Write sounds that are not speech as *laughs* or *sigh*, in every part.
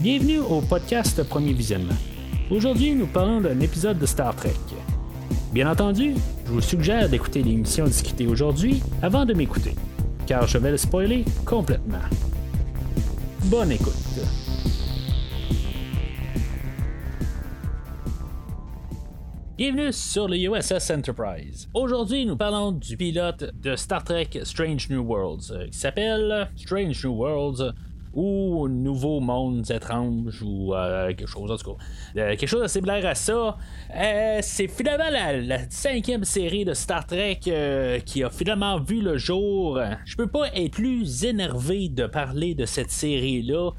Bienvenue au podcast Premier Visionnement. Aujourd'hui, nous parlons d'un épisode de Star Trek. Bien entendu, je vous suggère d'écouter l'émission discutée aujourd'hui avant de m'écouter, car je vais le spoiler complètement. Bonne écoute. Bienvenue sur le USS Enterprise. Aujourd'hui, nous parlons du pilote de Star Trek Strange New Worlds, euh, qui s'appelle Strange New Worlds ou Nouveaux Mondes étranges ou euh, quelque chose en tout cas. Euh, quelque chose de similaire à ça. c'est finalement la, cinquième série de Star Trek qui a finalement vu le jour. Je peux pas être plus énervé de parler de cette série-là.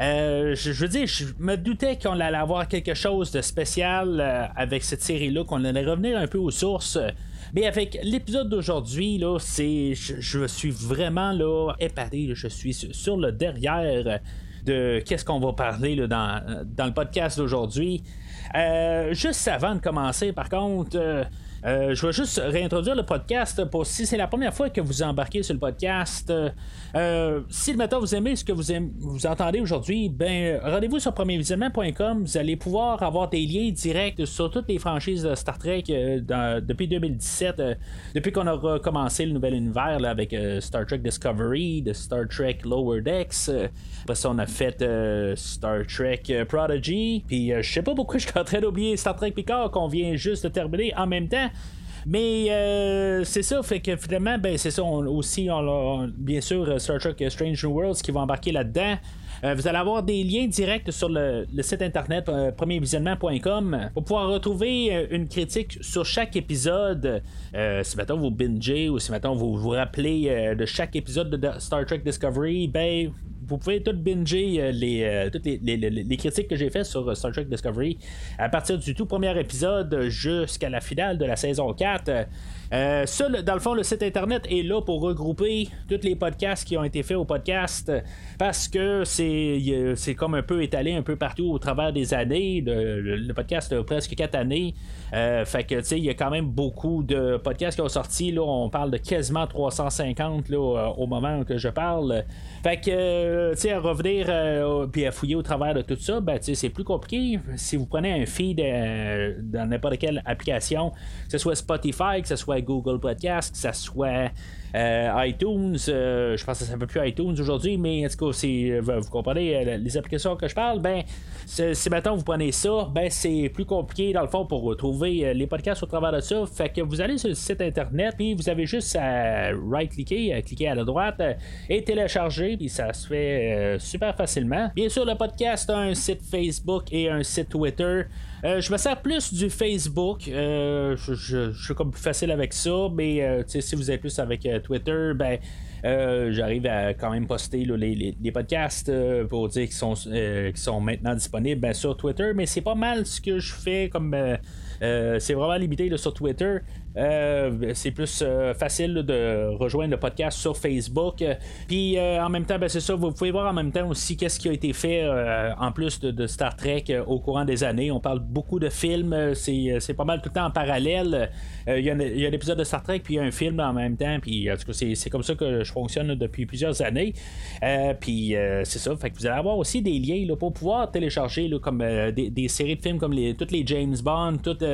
Euh, je, veux dire, je me doutais qu'on allait avoir quelque chose de spécial euh, avec cette série-là, qu'on allait revenir un peu aux sources. Mais avec l'épisode d'aujourd'hui, là, c'est, je, suis vraiment là épaté. je suis sur le derrière de qu'est-ce qu'on va parler dans, dans le podcast d'aujourd'hui. Euh, juste avant de commencer, par contre. Euh, je vais juste réintroduire le podcast pour si c'est la première fois que vous embarquez sur le podcast. Euh, si le matin vous aimez ce que vous, vous entendez aujourd'hui, ben rendez-vous sur premiervisionnement.com. Vous allez pouvoir avoir des liens directs sur toutes les franchises de Star Trek euh, depuis 2017, depuis qu'on a recommencé le nouvel univers avec Star Trek Discovery, de Star Trek Lower Decks. après ça, on a fait Star Trek Prodigy. Puis je sais pas pourquoi je suis en train d'oublier Star Trek Picard qu'on vient juste de terminer en même temps. Mais euh, c'est ça, fait que finalement, ben, c'est ça aussi, bien sûr, euh, Star Trek Strange New Worlds qui va embarquer là-dedans. Euh, vous allez avoir des liens directs sur le, site internet premiervisionnement.com pour pouvoir retrouver une critique sur chaque épisode. si maintenant vous bingez ou si maintenant vous vous rappelez de chaque épisode de Star Trek Discovery, ben vous pouvez tout binger euh, les, euh, toutes les, critiques que j'ai faites sur euh, Star Trek Discovery à partir du tout premier épisode jusqu'à la finale de la saison 4. Euh, ça, dans le fond, le site internet est là pour regrouper tous les podcasts qui ont été faits au podcast parce que c'est, comme un peu étalé un peu partout au travers des années. Le, podcast a presque 4 années. fait que, tu sais, il y a quand même beaucoup de podcasts qui ont sorti. Là, on parle de quasiment 350 là, au moment que je parle. Fait que, euh, à revenir euh, puis à fouiller au travers de tout ça, ben, c'est plus compliqué. Si vous prenez un feed euh, dans n'importe quelle application, que ce soit Spotify, que ce soit Google Podcast, que ce soit euh, iTunes, euh, je pense que ça ne plus iTunes aujourd'hui, mais en tout cas, euh, vous comprenez les applications que je parle, ben, si maintenant vous prenez ça, ben, c'est plus compliqué dans le fond pour retrouver les podcasts au travers de ça. Fait que vous allez sur le site internet, puis vous avez juste à right-cliquer, à cliquer à la droite et télécharger, puis ça se fait super facilement. Bien sûr, le podcast a un site Facebook et un site Twitter. Euh, je me sers plus du Facebook. Euh, je, suis comme plus facile avec ça, mais euh, si vous êtes plus avec Twitter, ben. J'arrive à quand même poster les, podcasts pour dire qu'ils sont, sont maintenant disponibles ben, sur Twitter, mais c'est pas mal ce que je fais comme c'est vraiment limité sur Twitter. Euh, c'est plus euh, facile de rejoindre le podcast sur Facebook. Puis euh, en même temps, ben, c'est ça, vous pouvez voir en même temps aussi qu'est-ce qui a été fait en plus de, Star Trek au courant des années. On parle beaucoup de films, c'est, pas mal tout le temps en parallèle. Il y, a un, épisode de Star Trek, puis il y a un film en même temps. Puis en tout cas, c'est, comme ça que je fonctionne depuis plusieurs années. puis c'est ça, fait que vous allez avoir aussi des liens là, pour pouvoir télécharger comme des, séries de films comme les, toutes les James Bond, toutes.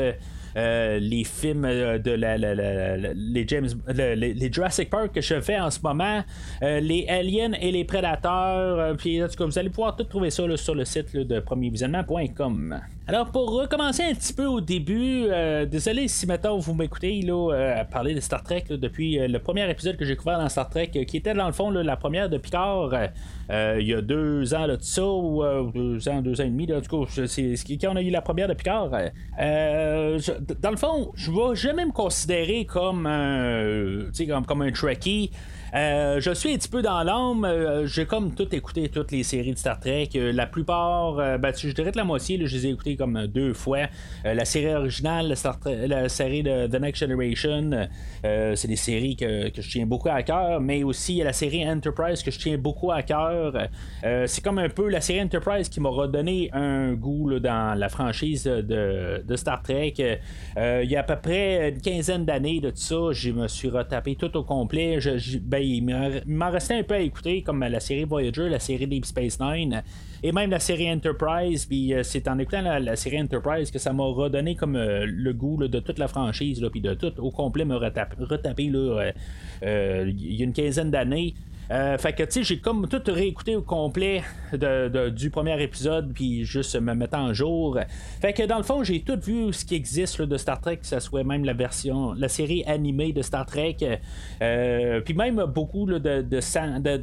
Euh, les films euh, de la, les James les, Jurassic Park que je fais en ce moment, euh, les Aliens et les Prédateurs. puis cas, vous allez pouvoir tout trouver ça sur le site de premiervisionnement.com. Alors pour recommencer un petit peu au début, désolé si maintenant vous m'écoutez là parler de Star Trek depuis le premier épisode que j'ai couvert dans Star Trek, qui était dans le fond la première de Picard. il y a deux ans là, de ça, ou deux ans, deux ans et demi, là, du coup, c'est quand on a eu la première de Picard. Dans le fond, je vais jamais me considérer comme comme, comme un Trekkie. Euh, je suis un petit peu dans l'âme. Euh, j'ai comme tout écouté toutes les séries de Star Trek. Euh, la plupart, ben, je dirais que la moitié, je les ai écoutées comme deux fois. la série originale, la, série de The Next Generation, c'est des séries que, je tiens beaucoup à cœur. Mais aussi la série Enterprise que je tiens beaucoup à cœur. c'est comme un peu la série Enterprise qui m'a redonné un goût dans la franchise de, Star Trek. il y a à peu près une quinzaine d'années de tout ça, je me suis retapé tout au complet. Ben, il m'en restait un peu à écouter, comme la série Voyager, la série Deep Space Nine et même la série Enterprise. Puis c'est en écoutant la, série Enterprise que ça m'a redonné comme le goût de toute la franchise, puis de tout au complet me retaper, retaper il y a une quinzaine d'années. Euh, fait que, tu sais, j'ai comme tout réécouté au complet du premier épisode, puis juste me mettre en jour. Fait que, dans le fond, j'ai tout vu ce qui existe de Star Trek, que ce soit même la version, la série animée de Star Trek, euh, puis même beaucoup de, de, de,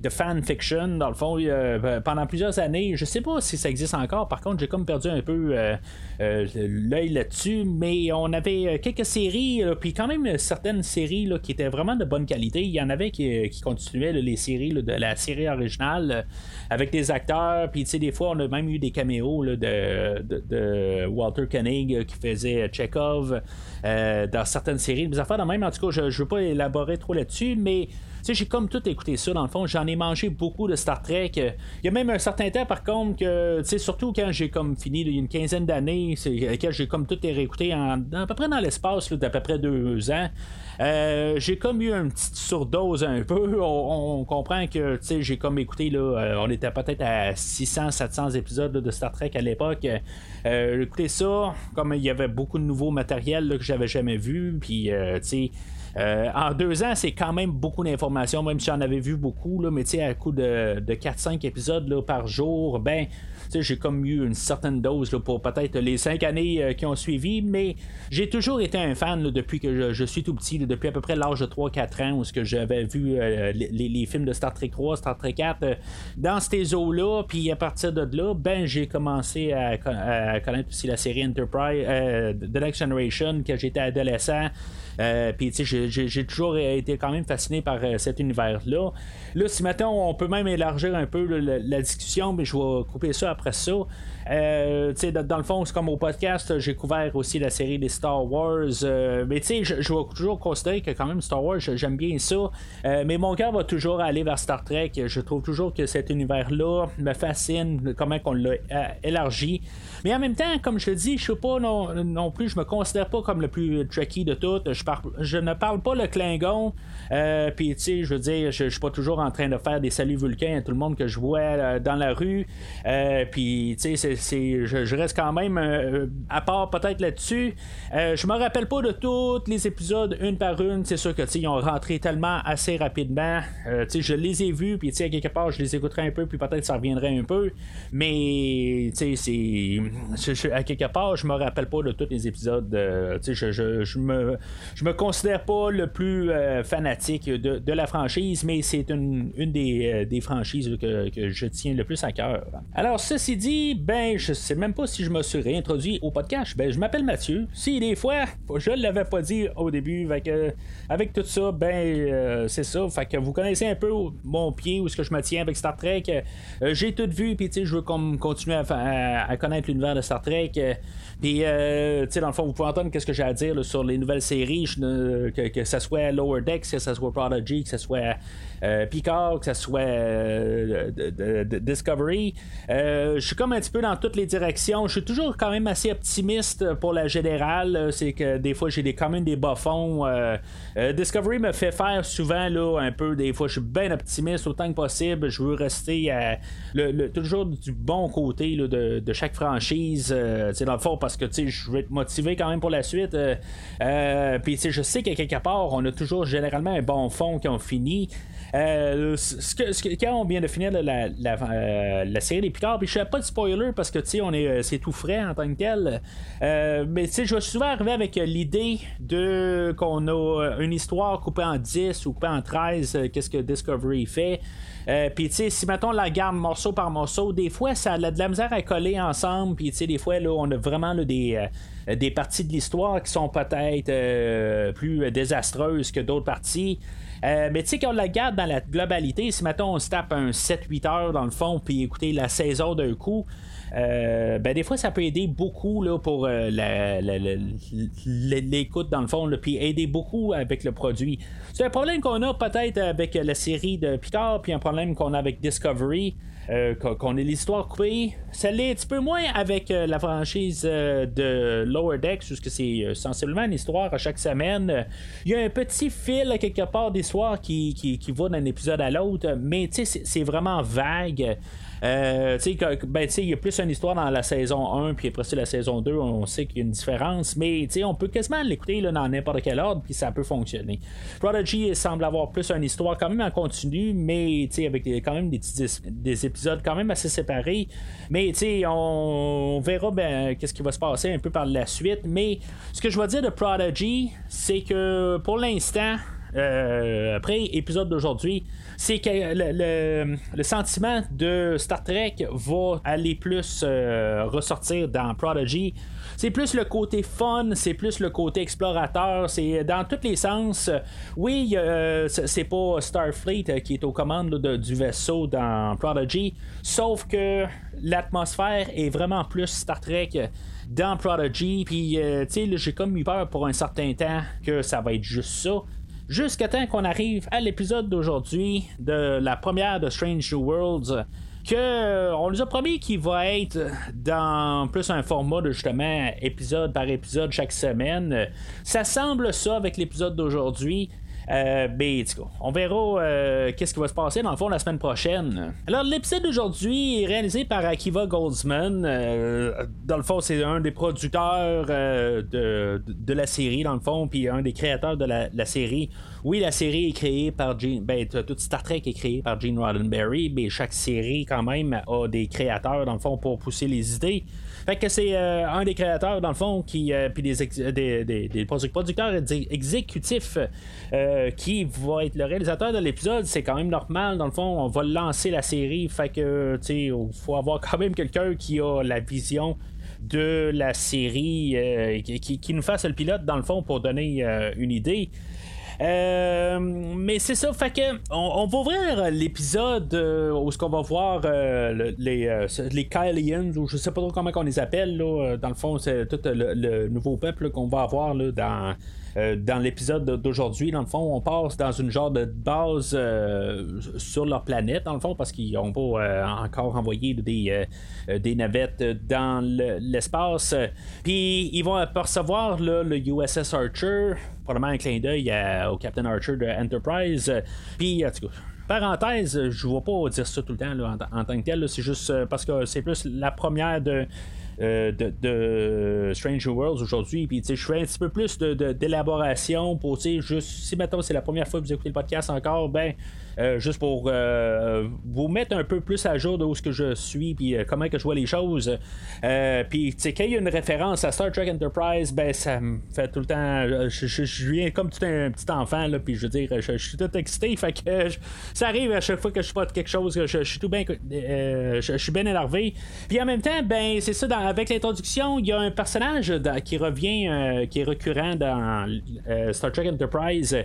de, fanfiction, dans le fond, ben, pendant plusieurs années. Je sais pas si ça existe encore, par contre, j'ai comme perdu un peu euh, l'œil là-dessus, mais on avait quelques séries, puis quand même certaines séries qui étaient vraiment de bonne qualité. Il y en avait qui qui continuait les séries de la série originale euh, avec des acteurs. Puis, tu des fois, on a même eu des caméos de, Walter Koenig euh, qui faisait Chekhov euh, dans certaines séries. Des affaires de même, en tout cas, je ne veux pas élaborer trop là-dessus, mais j'ai comme tout écouté ça dans le fond. J'en ai mangé beaucoup de Star Trek. Il y a même un certain temps, par contre, que, tu sais, surtout quand j'ai comme fini il y a une quinzaine d'années, que j'ai comme tout réécouté en, à peu près dans l'espace d'à peu près deux ans. Euh, j'ai comme eu une petite surdose un peu. On, comprend que j'ai comme écouté, là, euh, on était peut-être à 600-700 épisodes de Star Trek à l'époque. Euh, écoutez ça, comme il y avait beaucoup de nouveaux matériels que j'avais jamais vu, puis tu sais. en deux ans, c'est quand même beaucoup d'informations, même si j'en avais vu beaucoup, là, mais à coup de, de 4-5 épisodes là, par jour, ben j'ai comme eu une certaine dose pour peut-être les cinq années euh, qui ont suivi, mais j'ai toujours été un fan depuis que je, suis tout petit, depuis à peu près l'âge de 3-4 ans, où ce que j'avais vu euh, les, films de Star Trek 3, Star Trek 4 euh, dans ces eaux-là, puis à partir de là, ben j'ai commencé à, connaître aussi la série Enterprise, The Next Generation, que j'étais adolescent. Euh, puis, tu sais, j'ai toujours été quand même fasciné par euh, cet univers-là. Là, si maintenant on peut même élargir un peu la, discussion, mais je vais couper ça après ça. Euh, dans, le fond, c'est comme au podcast, j'ai couvert aussi la série des Star Wars. Euh, mais tu sais, je, vais toujours considérer que quand même Star Wars, j'aime bien ça. Euh, mais mon cœur va toujours aller vers Star Trek. Je trouve toujours que cet univers-là me fascine, comment on l'a élargi. Mais en même temps, comme je le dis, je suis pas non, plus, je me considère pas comme le plus tricky de tout. Je, je ne parle pas le Klingon. Puis tu sais, je veux dire, je, suis pas toujours en train de faire des saluts vulcains à tout le monde que je vois dans la rue. Puis tu sais, je, reste quand même euh, à part peut-être là-dessus. Euh, je me rappelle pas de tous les épisodes une par une. C'est sûr que ils ont rentré tellement assez rapidement. Euh, je les ai vus, puis à quelque part, je les écouterai un peu, puis peut-être ça reviendrait un peu. Mais c'est à quelque part, je me rappelle pas de tous les épisodes. je, je, je, me je me considère pas le plus fanatique de, la franchise, mais c'est une, une des, des franchises que, que, je tiens le plus à cœur. Alors ceci dit, ben je sais même pas si je me suis réintroduit au podcast. Ben, je m'appelle Mathieu. Si des fois, je l'avais pas dit au début, avec, tout ça, ben, euh, c'est ça. Fait que vous connaissez un peu mon pied, où est-ce que je me tiens avec Star Trek. Euh, j'ai tout vu, puis je veux continuer à, connaître l'univers de Star Trek. Puis, euh, tu sais, dans le fond, vous pouvez entendre qu'est-ce que j'ai à dire sur les nouvelles séries, que, que ce soit Lower Decks, que ce soit Prodigy, que ce soit Picard, que ce soit euh, Discovery. Euh, je suis comme un petit peu dans toutes les directions. Je suis toujours quand même assez optimiste pour la générale. C'est que des fois, j'ai des, quand même des bas fonds. Discovery me fait faire souvent là, un peu. Des fois, je suis bien optimiste autant que possible. Je veux rester toujours du bon côté de, chaque franchise. c'est dans le fond, parce que je veux être motivé quand même pour la suite. Puis je sais qu'à quelque part, on a toujours généralement un bon fond qui ont fini. Euh, ce quand on vient de finir la, euh, série des Picards, puis je fais pas de spoiler parce que on est, euh, c'est tout frais en tant que tel. mais je vais souvent arriver avec l'idée de qu'on a une histoire coupée en 10 ou coupée en 13, qu'est-ce que Discovery fait. puis tu sais, si mettons la garde morceau par morceau, des fois ça a de la misère à coller ensemble. Puis tu sais, des fois là, on a vraiment des, des parties de l'histoire qui sont peut-être plus désastreuses que d'autres parties. Euh, mais tu sais, qu'on la garde dans la globalité, si maintenant on se tape un 7-8 heures dans le fond, puis écouter la saison d'un coup, euh, ben des fois ça peut aider beaucoup là, pour euh, l'écoute dans le fond, puis aider beaucoup avec le produit. C'est un problème qu'on a peut-être avec la série de Picard, puis un problème qu'on a avec Discovery. Euh, qu'on ait l'histoire coupée. Ça l'est un petit peu moins avec euh, la franchise euh, de Lower Decks, puisque c'est sensiblement une histoire à chaque, semaine. Il y a un petit fil quelque part d'histoire qui, qui, qui va d'un épisode à l'autre, mais c'est vraiment vague. Euh, ben, il y a plus une histoire dans la saison 1, puis après la saison 2, on sait qu'il y a une différence, mais on peut quasiment l'écouter dans n'importe quel ordre, puis ça peut fonctionner. Prodigy semble avoir plus une histoire quand même en continu, mais avec quand même des, petits, des épisodes quand même assez séparés. Mais on, on verra ben, qu'est-ce qui va se passer un peu par la suite. Mais ce que je vais dire de Prodigy, c'est que pour l'instant, euh, après épisode d'aujourd'hui, c'est que le, sentiment de Star Trek va aller plus euh, ressortir dans Prodigy. C'est plus le côté fun, c'est plus le côté explorateur, c'est dans tous les sens. Oui, euh, c'est pas Starfleet qui est aux commandes du vaisseau dans Prodigy, sauf que l'atmosphère est vraiment plus Star Trek dans Prodigy. Puis, tu sais, j'ai comme eu peur pour un certain temps que ça va être juste ça jusqu'à temps qu'on arrive à l'épisode d'aujourd'hui de la première de Strange New Worlds que euh, on nous a promis qu'il va être dans plus un format de justement épisode par épisode chaque semaine. Ça semble ça avec l'épisode d'aujourd'hui. Euh, on verra euh, qu'est-ce qui va se passer dans le fond la semaine prochaine. Alors, l'épisode d'aujourd'hui est réalisé par Akiva Goldsman. Euh, dans le fond, c'est un des producteurs de, la série, dans le fond, puis un des créateurs de la, série. Oui, la série est créée par Gene. Ben, toute Star Trek est créée par Gene Roddenberry, mais chaque série, quand même, a des créateurs, dans le fond, pour pousser les idées. Fait que c'est euh, un des créateurs, dans le fond, qui euh, puis des, des, producteurs exécutifs euh, qui va être le réalisateur de l'épisode. C'est quand même normal, dans le fond, on va lancer la série. Fait que, tu sais, il faut avoir quand même quelqu'un qui a la vision de la série, qui, qui, nous fasse le pilote, dans le fond, pour donner une idée. Euh, mais c'est ça, fait que on, va ouvrir l'épisode euh, où ce qu'on va voir euh, les, les Kylians, ou je sais pas trop comment on les appelle, là, dans le fond, c'est tout le, nouveau peuple qu'on va avoir là, dans euh, dans l'épisode d'aujourd'hui, dans le fond, on passe dans une genre de base euh, sur leur planète, dans le fond, parce qu'ils n'ont pas euh, encore envoyé des, navettes dans l'espace. Puis ils vont apercevoir le USS Archer, probablement un clin d'œil au Captain Archer de Enterprise. Puis, en tout cas, parenthèse, je ne vais pas dire ça tout le temps en, tant que tel, c'est juste parce que c'est plus la première de de, de, Stranger Worlds aujourd'hui. Puis je fais un petit peu plus d'élaboration de, pour juste si maintenant c'est la première fois que vous écoutez le podcast encore, ben euh, juste pour euh, vous mettre un peu plus à jour de où ce que je suis puis euh, comment que je vois les choses. puis quand il y a une référence à Star Trek Enterprise, ben ça me fait tout le temps. Je, viens comme tout un petit enfant là, puis je veux dire, je, suis tout excité, fait que ça arrive à chaque fois que je spot quelque chose, je, suis tout bien, je, suis bien énervé. Puis en même temps, ben c'est ça, avec l'introduction, il y a un personnage qui revient, qui est récurrent dans Star Trek Enterprise,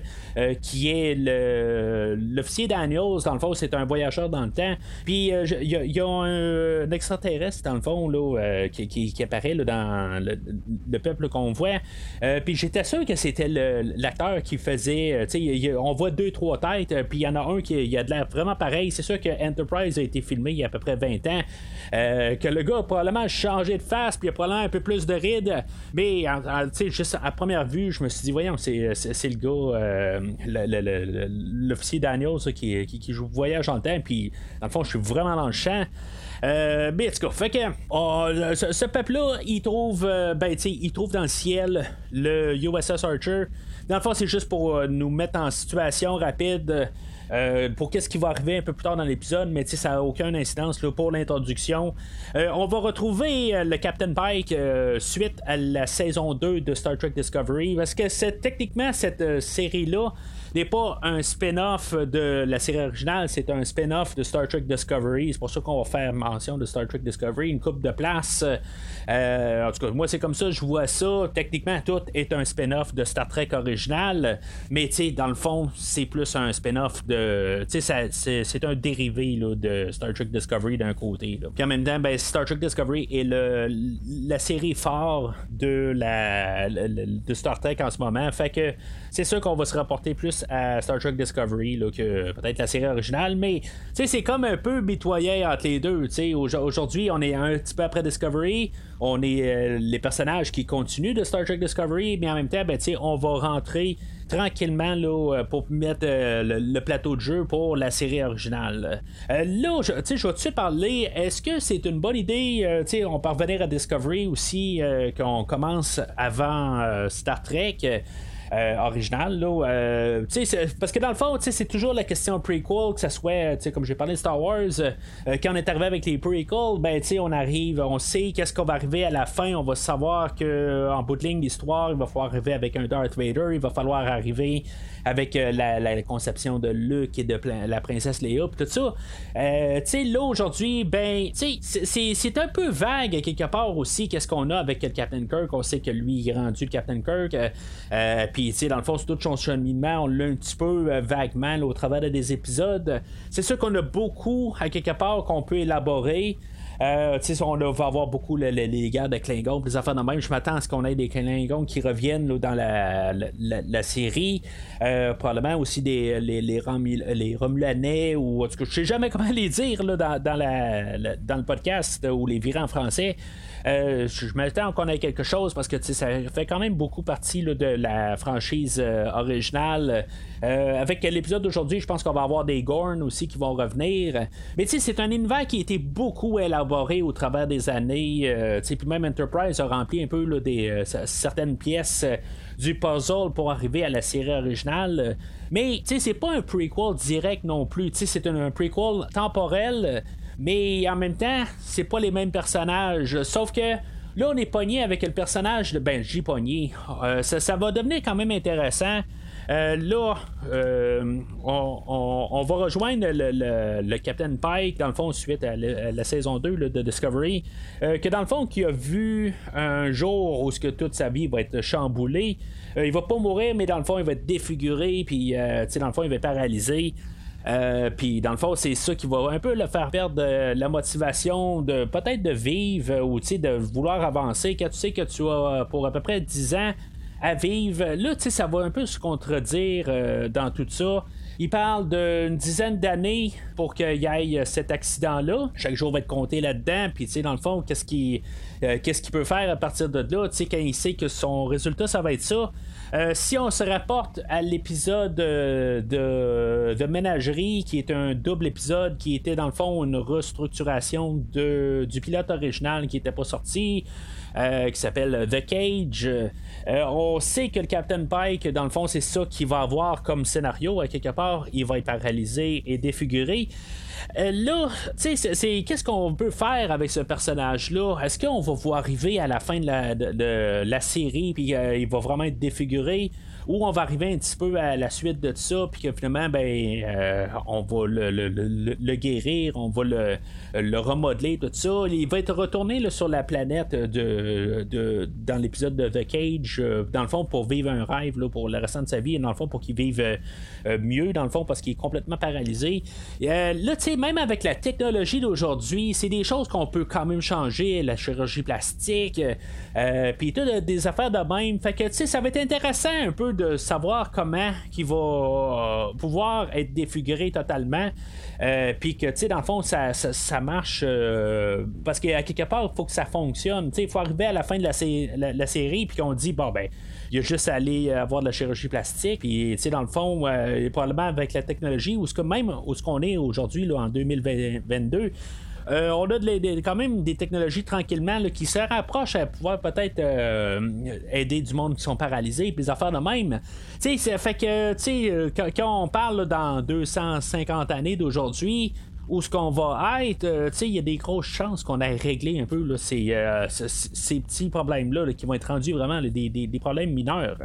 qui est l'officier Daniels, dans le fond, c'est un voyageur dans le temps. Puis il euh, y, a un, extraterrestre, dans le fond, là, euh, qui, apparaît dans le, peuple qu'on voit. Euh, puis j'étais sûr que c'était l'acteur qui faisait. on voit deux, trois têtes, puis il y en a un qui a de l'air vraiment pareil. C'est sûr que Enterprise a été filmé il y a à peu près 20 ans. que le gars a probablement changé de face, puis il a probablement un peu plus de rides. Mais juste à première vue, je me suis dit, voyons, c'est, le gars, l'officier Daniels qui, joue Voyage en temps, puis dans le fond, je suis vraiment dans le champ. Euh, mais en fait que oh, ce, peuple-là, il trouve, euh, ben, il trouve dans le ciel le USS Archer. Dans le fond, c'est juste pour euh, nous mettre en situation rapide. pour qu'est-ce qui va arriver un peu plus tard dans l'épisode, mais ça n'a aucune incidence pour l'introduction. on va retrouver le Captain Pike suite à la saison 2 de Star Trek Discovery, parce que c'est techniquement cette série-là n'est pas un spin-off de la série originale, c'est un spin-off de Star Trek Discovery. C'est pour ça qu'on va faire mention de Star Trek Discovery, une coupe de place. Euh, en tout cas, moi, c'est comme ça, je vois ça. Techniquement, tout est un spin-off de Star Trek original, mais tu sais, dans le fond, c'est plus un spin-off de. Tu sais, c'est un dérivé de Star Trek Discovery d'un côté. Puis en même temps, ben, Star Trek Discovery est le, la série phare de, la, de Star Trek en ce moment. Fait que c'est sûr qu'on va se rapporter plus à Star Trek Discovery que peut-être la série originale, mais c'est comme un peu mitoyen entre les deux. Aujourd'hui, on est un petit peu après Discovery, on est euh, les personnages qui continuent de Star Trek Discovery, mais en même temps, ben, on va rentrer tranquillement là, euh, pour mettre euh, le, plateau de jeu pour la série originale. là, je, je vais-tu parler, est-ce que c'est une bonne idée, on peut revenir à Discovery aussi, qu'on commence avant Star Trek? Euh, original. Là, euh, parce que dans le fond, c'est toujours la question prequel, que ce soit, comme j'ai parlé de Star Wars, euh, quand on est arrivé avec les prequels, ben, on arrive, on sait qu'est-ce qu'on va arriver à la fin, on va savoir que en bout de ligne d'histoire, il va falloir arriver avec un Darth Vader, il va falloir arriver avec la, conception de Luke et de la princesse Léa, tout ça. là, aujourd'hui, ben, c'est un peu vague quelque part aussi, qu'est-ce qu'on a avec le Captain Kirk. On sait que lui, il est rendu le Captain Kirk. Puis dans le fond, c'est tout son cheminement, on l'a un petit peu euh, vaguement au travers des épisodes. C'est sûr qu'on a beaucoup, à quelque part, qu'on peut élaborer. Euh, on va avoir beaucoup les, guerres de Klingons, les affaires de. Je m'attends à ce qu'on ait des Klingons qui reviennent dans la, série. Euh, probablement aussi des, les, les, les Romulanais, ou en tout cas, je sais jamais *laughs* comment les dire dans, dans, le podcast ou les virants en français. Euh, je m'attends qu'on ait quelque chose parce que ça fait quand même beaucoup partie de la franchise euh, originale. Euh, avec l'épisode d'aujourd'hui, je pense qu'on va avoir des Gorn aussi qui vont revenir. Mais c'est un univers qui a été beaucoup élaboré au travers des années. puis même Enterprise a rempli un peu des, certaines pièces du puzzle pour arriver à la série originale. Mais c'est pas un prequel direct non plus. C'est un prequel temporel mais en même temps, c'est pas les mêmes personnages. Sauf que là, on est pogné avec le personnage de Benji pogné. Euh, ça, va devenir quand même intéressant. Euh, là, euh, on, va rejoindre le, Captain Pike, dans le fond, suite à, la, saison 2 de Discovery, que dans le fond, qui a vu un jour où ce que toute sa vie va être chamboulée. il va pas mourir, mais dans le fond, il va être défiguré, puis dans le fond, il va être paralysé. Euh, puis dans le fond, c'est ça qui va un peu le faire perdre euh, la motivation de peut-être de vivre ou de vouloir avancer. Quand tu sais que tu as euh, pour à peu près 10 ans à vivre, là, ça va un peu se contredire dans tout ça. Il parle d'une dizaine d'années pour qu'il y ait cet accident-là. Chaque jour va être compté là-dedans. Puis, tu sais, dans le fond, qu'est-ce qu'il qu'est-ce qu'il peut faire à partir de là? Tu sais, quand il sait que son résultat, ça va être ça. Euh, si on se rapporte à l'épisode euh, de, de, Ménagerie, qui est un double épisode, qui était dans le fond une restructuration de, du pilote original qui n'était pas sorti, euh, qui s'appelle The Cage. on sait que le Captain Pike, dans le fond, c'est ça qu'il va avoir comme scénario. À quelque part, il va être paralysé et défiguré. Euh, là, tu sais, qu'est-ce qu'on peut faire avec ce personnage-là? Est-ce qu'on va voir arriver à la fin de la, de, la série, puis euh, il va vraiment être défiguré? Ou on va arriver un petit peu à la suite de ça, puis que finalement, ben, euh, on va le, guérir, on va le, le remodeler, tout ça. Il va être retourné sur la planète dans l'épisode de The Cage, euh, dans le fond, pour vivre un rêve pour le restant de sa vie, et dans le fond, pour qu'il vive euh, mieux, dans le fond, parce qu'il est complètement paralysé. là, tu sais, même avec la technologie d'aujourd'hui, c'est des choses qu'on peut quand même changer, la chirurgie plastique, puis tout des affaires de même. Fait que, tu sais, ça va être intéressant un peu de savoir comment il va euh, pouvoir être défiguré totalement. Euh, puis que, tu sais, dans le fond, ça, marche. Euh, parce qu'à quelque part, il faut que ça fonctionne. Tu sais, il faut arriver à la fin de la, la, série, puis qu'on dit, bon, ben, il a juste à aller avoir de la chirurgie plastique. Puis, tu sais, dans le fond, probablement avec la technologie, ou ce que même où ce qu'on est aujourd'hui, en 2022, euh, on a quand même des technologies tranquillement qui se rapprochent à pouvoir peut-être euh, aider du monde qui sont paralysés, puis des affaires de même. Tu sais, fait que, euh, quand, on parle dans 250 années d'aujourd'hui, où ce qu'on va être, sais, il y a des grosses chances qu'on ait réglé un peu ces, petits problèmes-là qui vont être rendus vraiment des, problèmes mineurs.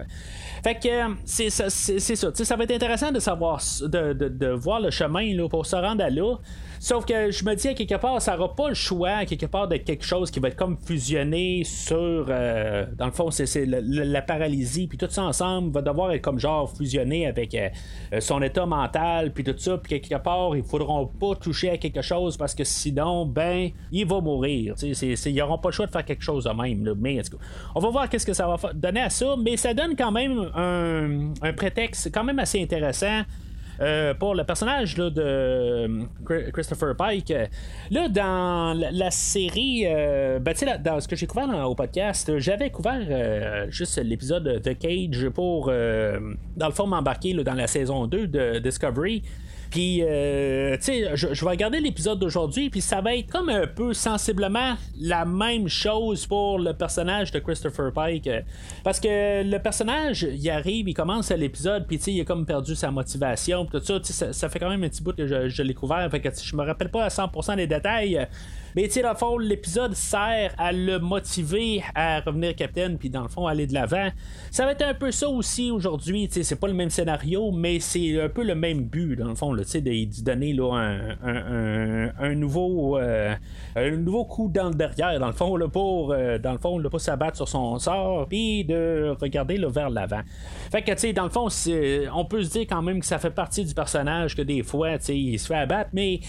Fait que c'est ça, ça. va être intéressant de savoir, de, de voir le chemin pour se rendre à là. Sauf que je me dis à quelque part, ça n'aura pas le choix à quelque part de quelque chose qui va être comme fusionné sur. Euh, dans le fond, c'est la, paralysie, puis tout ça ensemble va devoir être comme genre fusionné avec euh, euh, son état mental, puis tout ça, puis quelque part, ils faudront pas toucher à quelque chose parce que sinon, ben, il va mourir. ils n'auront pas le choix de faire quelque chose de même. Mais on va voir qu'est-ce que ça va donner à ça, mais ça donne quand même un, un prétexte quand même assez intéressant. Euh, pour le personnage de euh, Christopher Pike. Là, dans la, série, euh, ben, dans ce que j'ai couvert au podcast, j'avais couvert juste l'épisode The Cage pour, dans le fond, m'embarquer dans la saison 2 de Discovery. Puis, euh, tu sais, je, vais regarder l'épisode d'aujourd'hui, puis ça va être comme un peu sensiblement la même chose pour le personnage de Christopher Pike. Parce que le personnage, il arrive, il commence l'épisode, puis tu sais, il a comme perdu sa motivation, tout ça, ça, ça fait quand même un petit bout que je, je l'ai couvert, fait que je me rappelle pas à 100% des détails. Mais tu sais, dans le fond, l'épisode sert à le motiver à revenir capitaine, puis dans le fond, aller de l'avant. Ça va être un peu ça aussi aujourd'hui. Tu sais, c'est pas le même scénario, mais c'est un peu le même but, dans le fond, tu sais, de, donner là, un, nouveau, euh, un nouveau coup dans le derrière, dans le fond, là, pour, euh, dans le fond, pas s'abattre sur son sort, puis de regarder là, vers l'avant. Fait que, tu sais, dans le fond, on peut se dire quand même que ça fait partie du personnage que des fois, tu sais, il se fait abattre, mais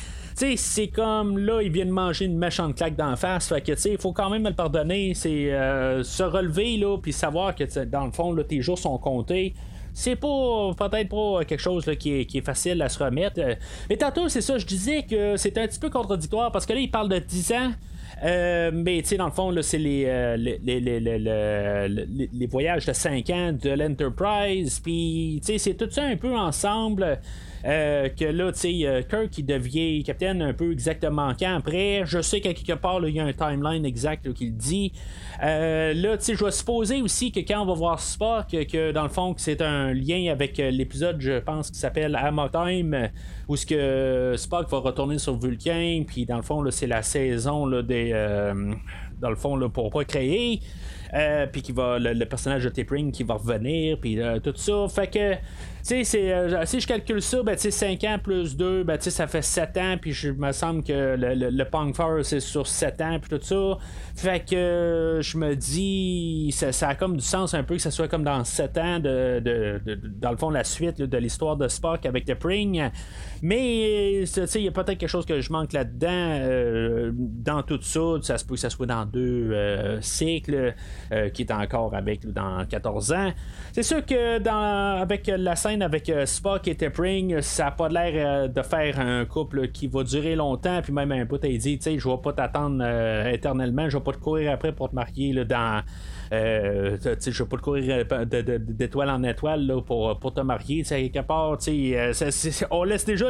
c'est comme là, il vient de manger une méchante claque d'en face. Que, tu il faut quand même le pardonner. C'est euh, se relever, là, puis savoir que, dans le fond, là, tes jours sont comptés c'est pas peut-être pas quelque chose qui, est, facile à se remettre. Mais tantôt, c'est ça, je disais que c'était un petit peu contradictoire parce que là, il parle de 10 ans. Euh, mais tu sais, dans le fond, c'est euh, les, les, voyages de 5 ans de l'Enterprise. Puis, tu sais, c'est tout ça un peu ensemble. Euh, que là, tu sais, euh, Kirk qui devient capitaine un peu exactement quand? Après. Je sais qu'à quelque part, il y a un timeline exact qui le dit. Euh, là, tu sais, je vais supposer aussi que quand on va voir Spock, que, dans le fond, c'est un lien avec l'épisode, je pense, qui s'appelle Hammer Time, où ce que Spock va retourner sur Vulcain, puis dans le fond, c'est la saison là, des. dans le fond, là, pour pas créer. puis qui va le, personnage de Tapering qui va revenir, puis tout ça. Fait que tu sais, euh, si je calcule ça, ben, 5 ans plus 2, ben, ça fait 7 ans, puis je me semble que le, le, le c'est sur 7 ans, puis tout ça. Fait que je me dis, ça, a comme du sens un peu que ça soit comme dans 7 ans, de, de, dans le fond, la suite de l'histoire de Spock avec The Pring. Mais, il y a peut-être quelque chose que je manque là-dedans, euh, dans tout ça. Ça se peut que ça soit dans deux euh, cycles, qui est encore avec dans 14 ans. C'est sûr que dans, avec la scène avec euh, Spock et Tepring, ça n'a pas l'air euh, de faire un couple qui va durer longtemps. Puis même un bout, il dit, tu sais, je vais pas t'attendre euh, éternellement, je vais pas te courir après pour te marier là, dans euh, je vais pas te courir euh, d'étoile en étoile là, pour, pour te marier. Quelque part, euh, on laisse déjà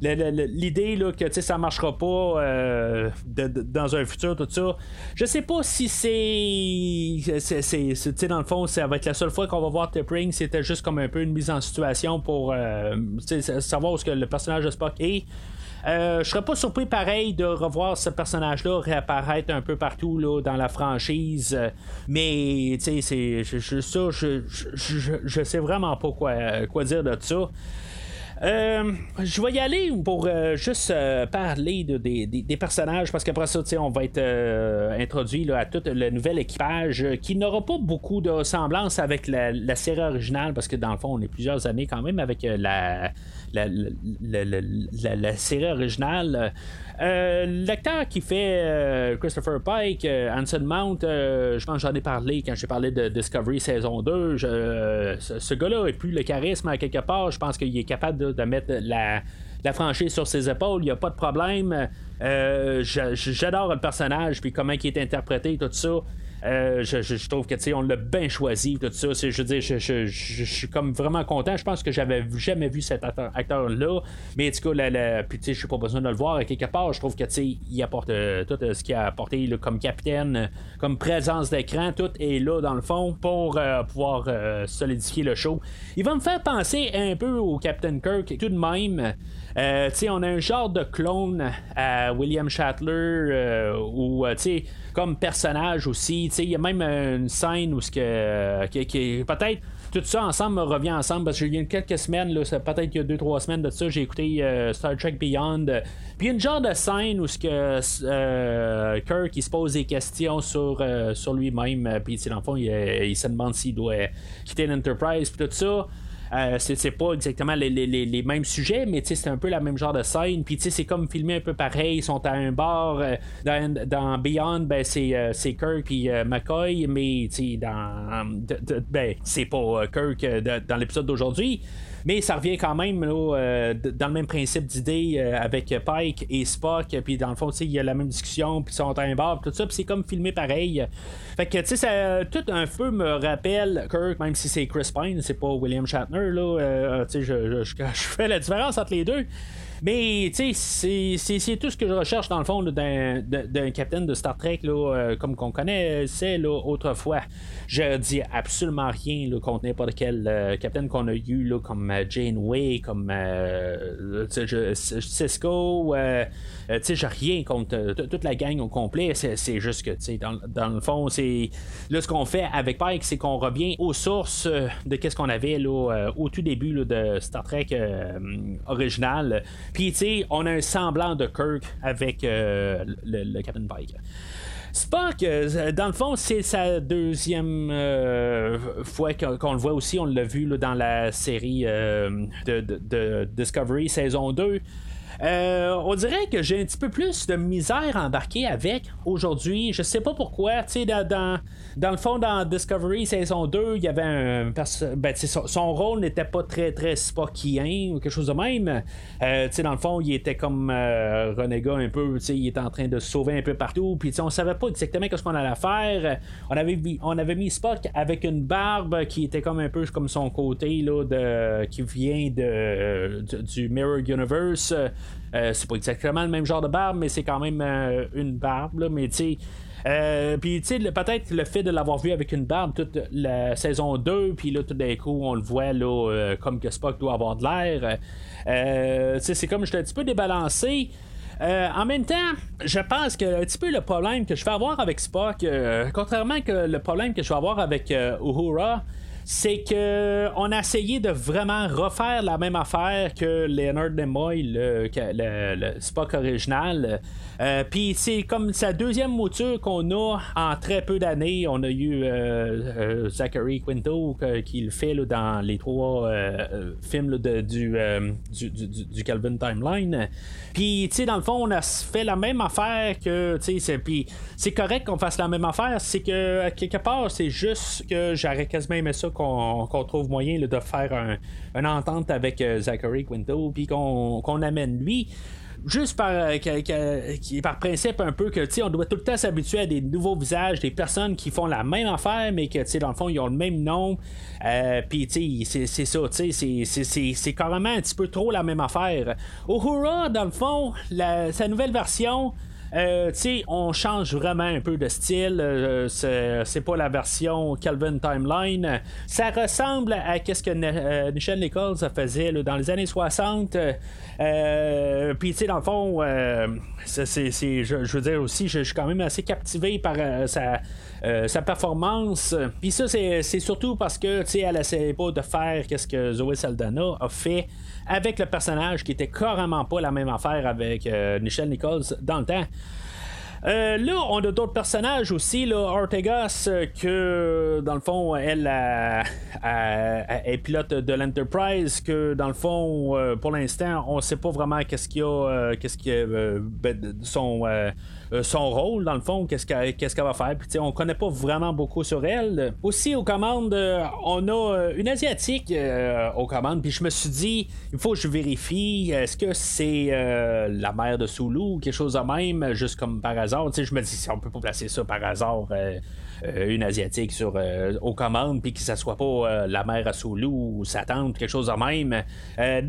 l'idée que ça marchera pas euh, dans un futur, tout ça. Je sais pas si c'est. c'est dans le fond, ça va être la seule fois qu'on va voir Tipping. C'était juste comme un peu une mise en situation pour savoir où ce que le personnage de Spock est. Euh, je serais pas surpris pareil de revoir ce personnage-là réapparaître un peu partout là, dans la franchise. Mais tu sais, c'est je, ça, je, je, sais vraiment pas quoi, quoi dire de ça. Euh, je vais y aller pour euh, juste parler de, des, personnages parce qu'après ça, on va être introduit à tout le nouvel équipage qui n'aura pas beaucoup de ressemblance avec la, la, série originale parce que dans le fond, on est plusieurs années quand même avec la, la, la, série originale. Euh, l'acteur qui fait euh, Christopher Pike, euh, Anson Mount, je pense que j'en ai parlé quand j'ai parlé de Discovery saison 2. ce, gars-là n'a plus le charisme à quelque part. Je pense qu'il est capable de, mettre la, la franchise sur ses épaules, il n'y a pas de problème. J'adore le personnage, puis comment il est interprété, tout ça. Euh, je, trouve que on l'a bien choisi, tout ça. Je veux dire, je, suis comme vraiment content. Je pense que j'avais jamais vu cet acteur-là. Mais en tout cas, puis je n'ai pas besoin de le voir quelque part. Je trouve que il apporte euh, tout euh, ce qu'il a apporté comme capitaine, comme présence d'écran. Tout est là dans le fond pour pouvoir solidifier le show. Il va me faire penser un peu au Captain Kirk tout de même. Euh, on a un genre de clone à William Shatler euh, ou comme personnage aussi. Il y a même une scène où ce que, qui, peut-être tout ça ensemble revient ensemble parce que il y a quelques semaines, peut-être qu'il y a deux, trois semaines de ça, j'ai écouté euh, Star Trek Beyond. Puis une genre de scène où ce que Kirk il se pose des questions sur, sur lui-même. Puis dans le fond, il, il se demande s'il doit quitter l'Enterprise. Puis tout ça. C'est pas exactement les, mêmes sujets, mais c'est un peu la même genre de scène. Puis c'est comme filmé un peu pareil. Ils sont à un bar. dans, Beyond, ben, c'est Kirk puis McCoy, mais dans. ben, c'est pas Kirk dans l'épisode d'aujourd'hui. Mais ça revient quand même euh, dans le même principe d'idée euh, avec Pike et Spock. Puis dans le fond, il y a la même discussion, puis ils sont à un bar, tout ça. Puis c'est comme filmé pareil. Fait que, tu sais, tout un peu me rappelle Kirk, même si c'est Chris Pine, c'est pas William Shatner. Là, euh, je, fais la différence entre les deux. Mais, tu sais, c'est tout ce que je recherche dans le fond d'un capitaine de Star Trek, là, euh, comme qu'on connaissait là, autrefois. Je dis absolument rien là, contre n'importe quel euh, capitaine qu'on a eu, là, comme euh, Janeway, comme Cisco. Tu sais, j'ai rien contre toute la gang au complet. C'est juste que, dans, le fond, c'est. Là, ce qu'on fait avec Pike, c'est qu'on revient aux sources de qu'est-ce qu'on avait là, au tout début là, de Star Trek original. Puis, on a un semblant de Kirk avec euh, le, Captain Pike. Spock, euh, dans le fond, c'est sa deuxième euh, fois qu'on le voit aussi. On l'a vu dans la série de, Discovery saison 2. Euh, on dirait que j'ai un petit peu plus de misère à embarquer avec aujourd'hui. Je sais pas pourquoi. Tu sais, dans, le fond, dans Discovery saison 2, il y avait un. Ben, son, rôle n'était pas très très Spockien ou quelque chose de même. Euh, tu sais, dans le fond, il était comme euh, un peu. Tu sais, il était en train de se sauver un peu partout. Puis, on savait pas exactement ce qu'on allait faire. On avait, on avait mis Spock avec une barbe qui était comme un peu comme son côté là, de, qui vient de, du Mirror Universe. Euh, c'est pas exactement le même genre de barbe, mais c'est quand même euh, une barbe, là, mais tu. Euh, puis, tu sais, peut-être le fait de l'avoir vu avec une barbe toute la saison 2, puis là, tout d'un coup, on le voit là, comme que Spock doit avoir de l'air. c'est comme je suis un petit peu débalancé. en même temps, je pense que un petit peu le problème que je vais avoir avec Spock, contrairement que le problème que je vais avoir avec Uhura, c'est que on a essayé de vraiment refaire la même affaire que Leonard Nimoy, le, le, Spock original. Euh, puis c'est comme sa deuxième mouture qu'on a en très peu d'années. On a eu euh, euh, Zachary Quinto qui le fait dans les trois films de, du, du, Calvin Timeline. Puis, tu sais, dans le fond, on a fait la même affaire que, tu sais, c'est correct qu'on fasse la même affaire, c'est que, quelque part, c'est juste que j'aurais quasiment aimé ça qu'on trouve moyen de faire un, une entente avec Zachary Quinto, puis qu'on amène lui juste par, euh, principe un peu que on doit tout le temps s'habituer à des nouveaux visages, des personnes qui font la même affaire, mais que dans le fond, ils ont le même nom. Euh, Puis c'est ça, c'est carrément un petit peu trop la même affaire. Uhura, dans le fond, sa nouvelle version. Euh, on change vraiment un peu de style. Euh, c'est pas la version Calvin Timeline. Ça ressemble à ce que euh, Michelle Nichols faisait dans les années 60. Puis, tu sais, dans le fond, je, veux dire aussi, je, suis quand même assez captivé par sa. sa performance. Puis ça, c'est, surtout parce que, tu sais, elle essaie pas de faire ce que Zoé Saldana a fait avec le personnage qui était carrément pas la même affaire avec euh, Michelle Nichols dans le temps. Euh, là, on a d'autres personnages aussi, là, Ortegas, euh, que dans le fond, elle est pilote de l'Enterprise, que dans le fond, pour l'instant, on sait pas vraiment qu'est-ce qu'il y a, qu'est-ce ben, son euh, son rôle, dans le fond, qu'est-ce qu'elle va faire. Puis, on connaît pas vraiment beaucoup sur elle. Aussi, aux commandes, euh, on a euh, une Asiatique aux commandes. Puis, je me suis dit, il faut que je vérifie, est-ce que c'est la mère de Sulu ou quelque chose de même, juste comme par hasard. Tu sais, je me dis, si on peut pas placer ça par hasard. Une asiatique sur aux commandes puis que ça soit pas la mère à Sulu ou sa tante quelque chose de même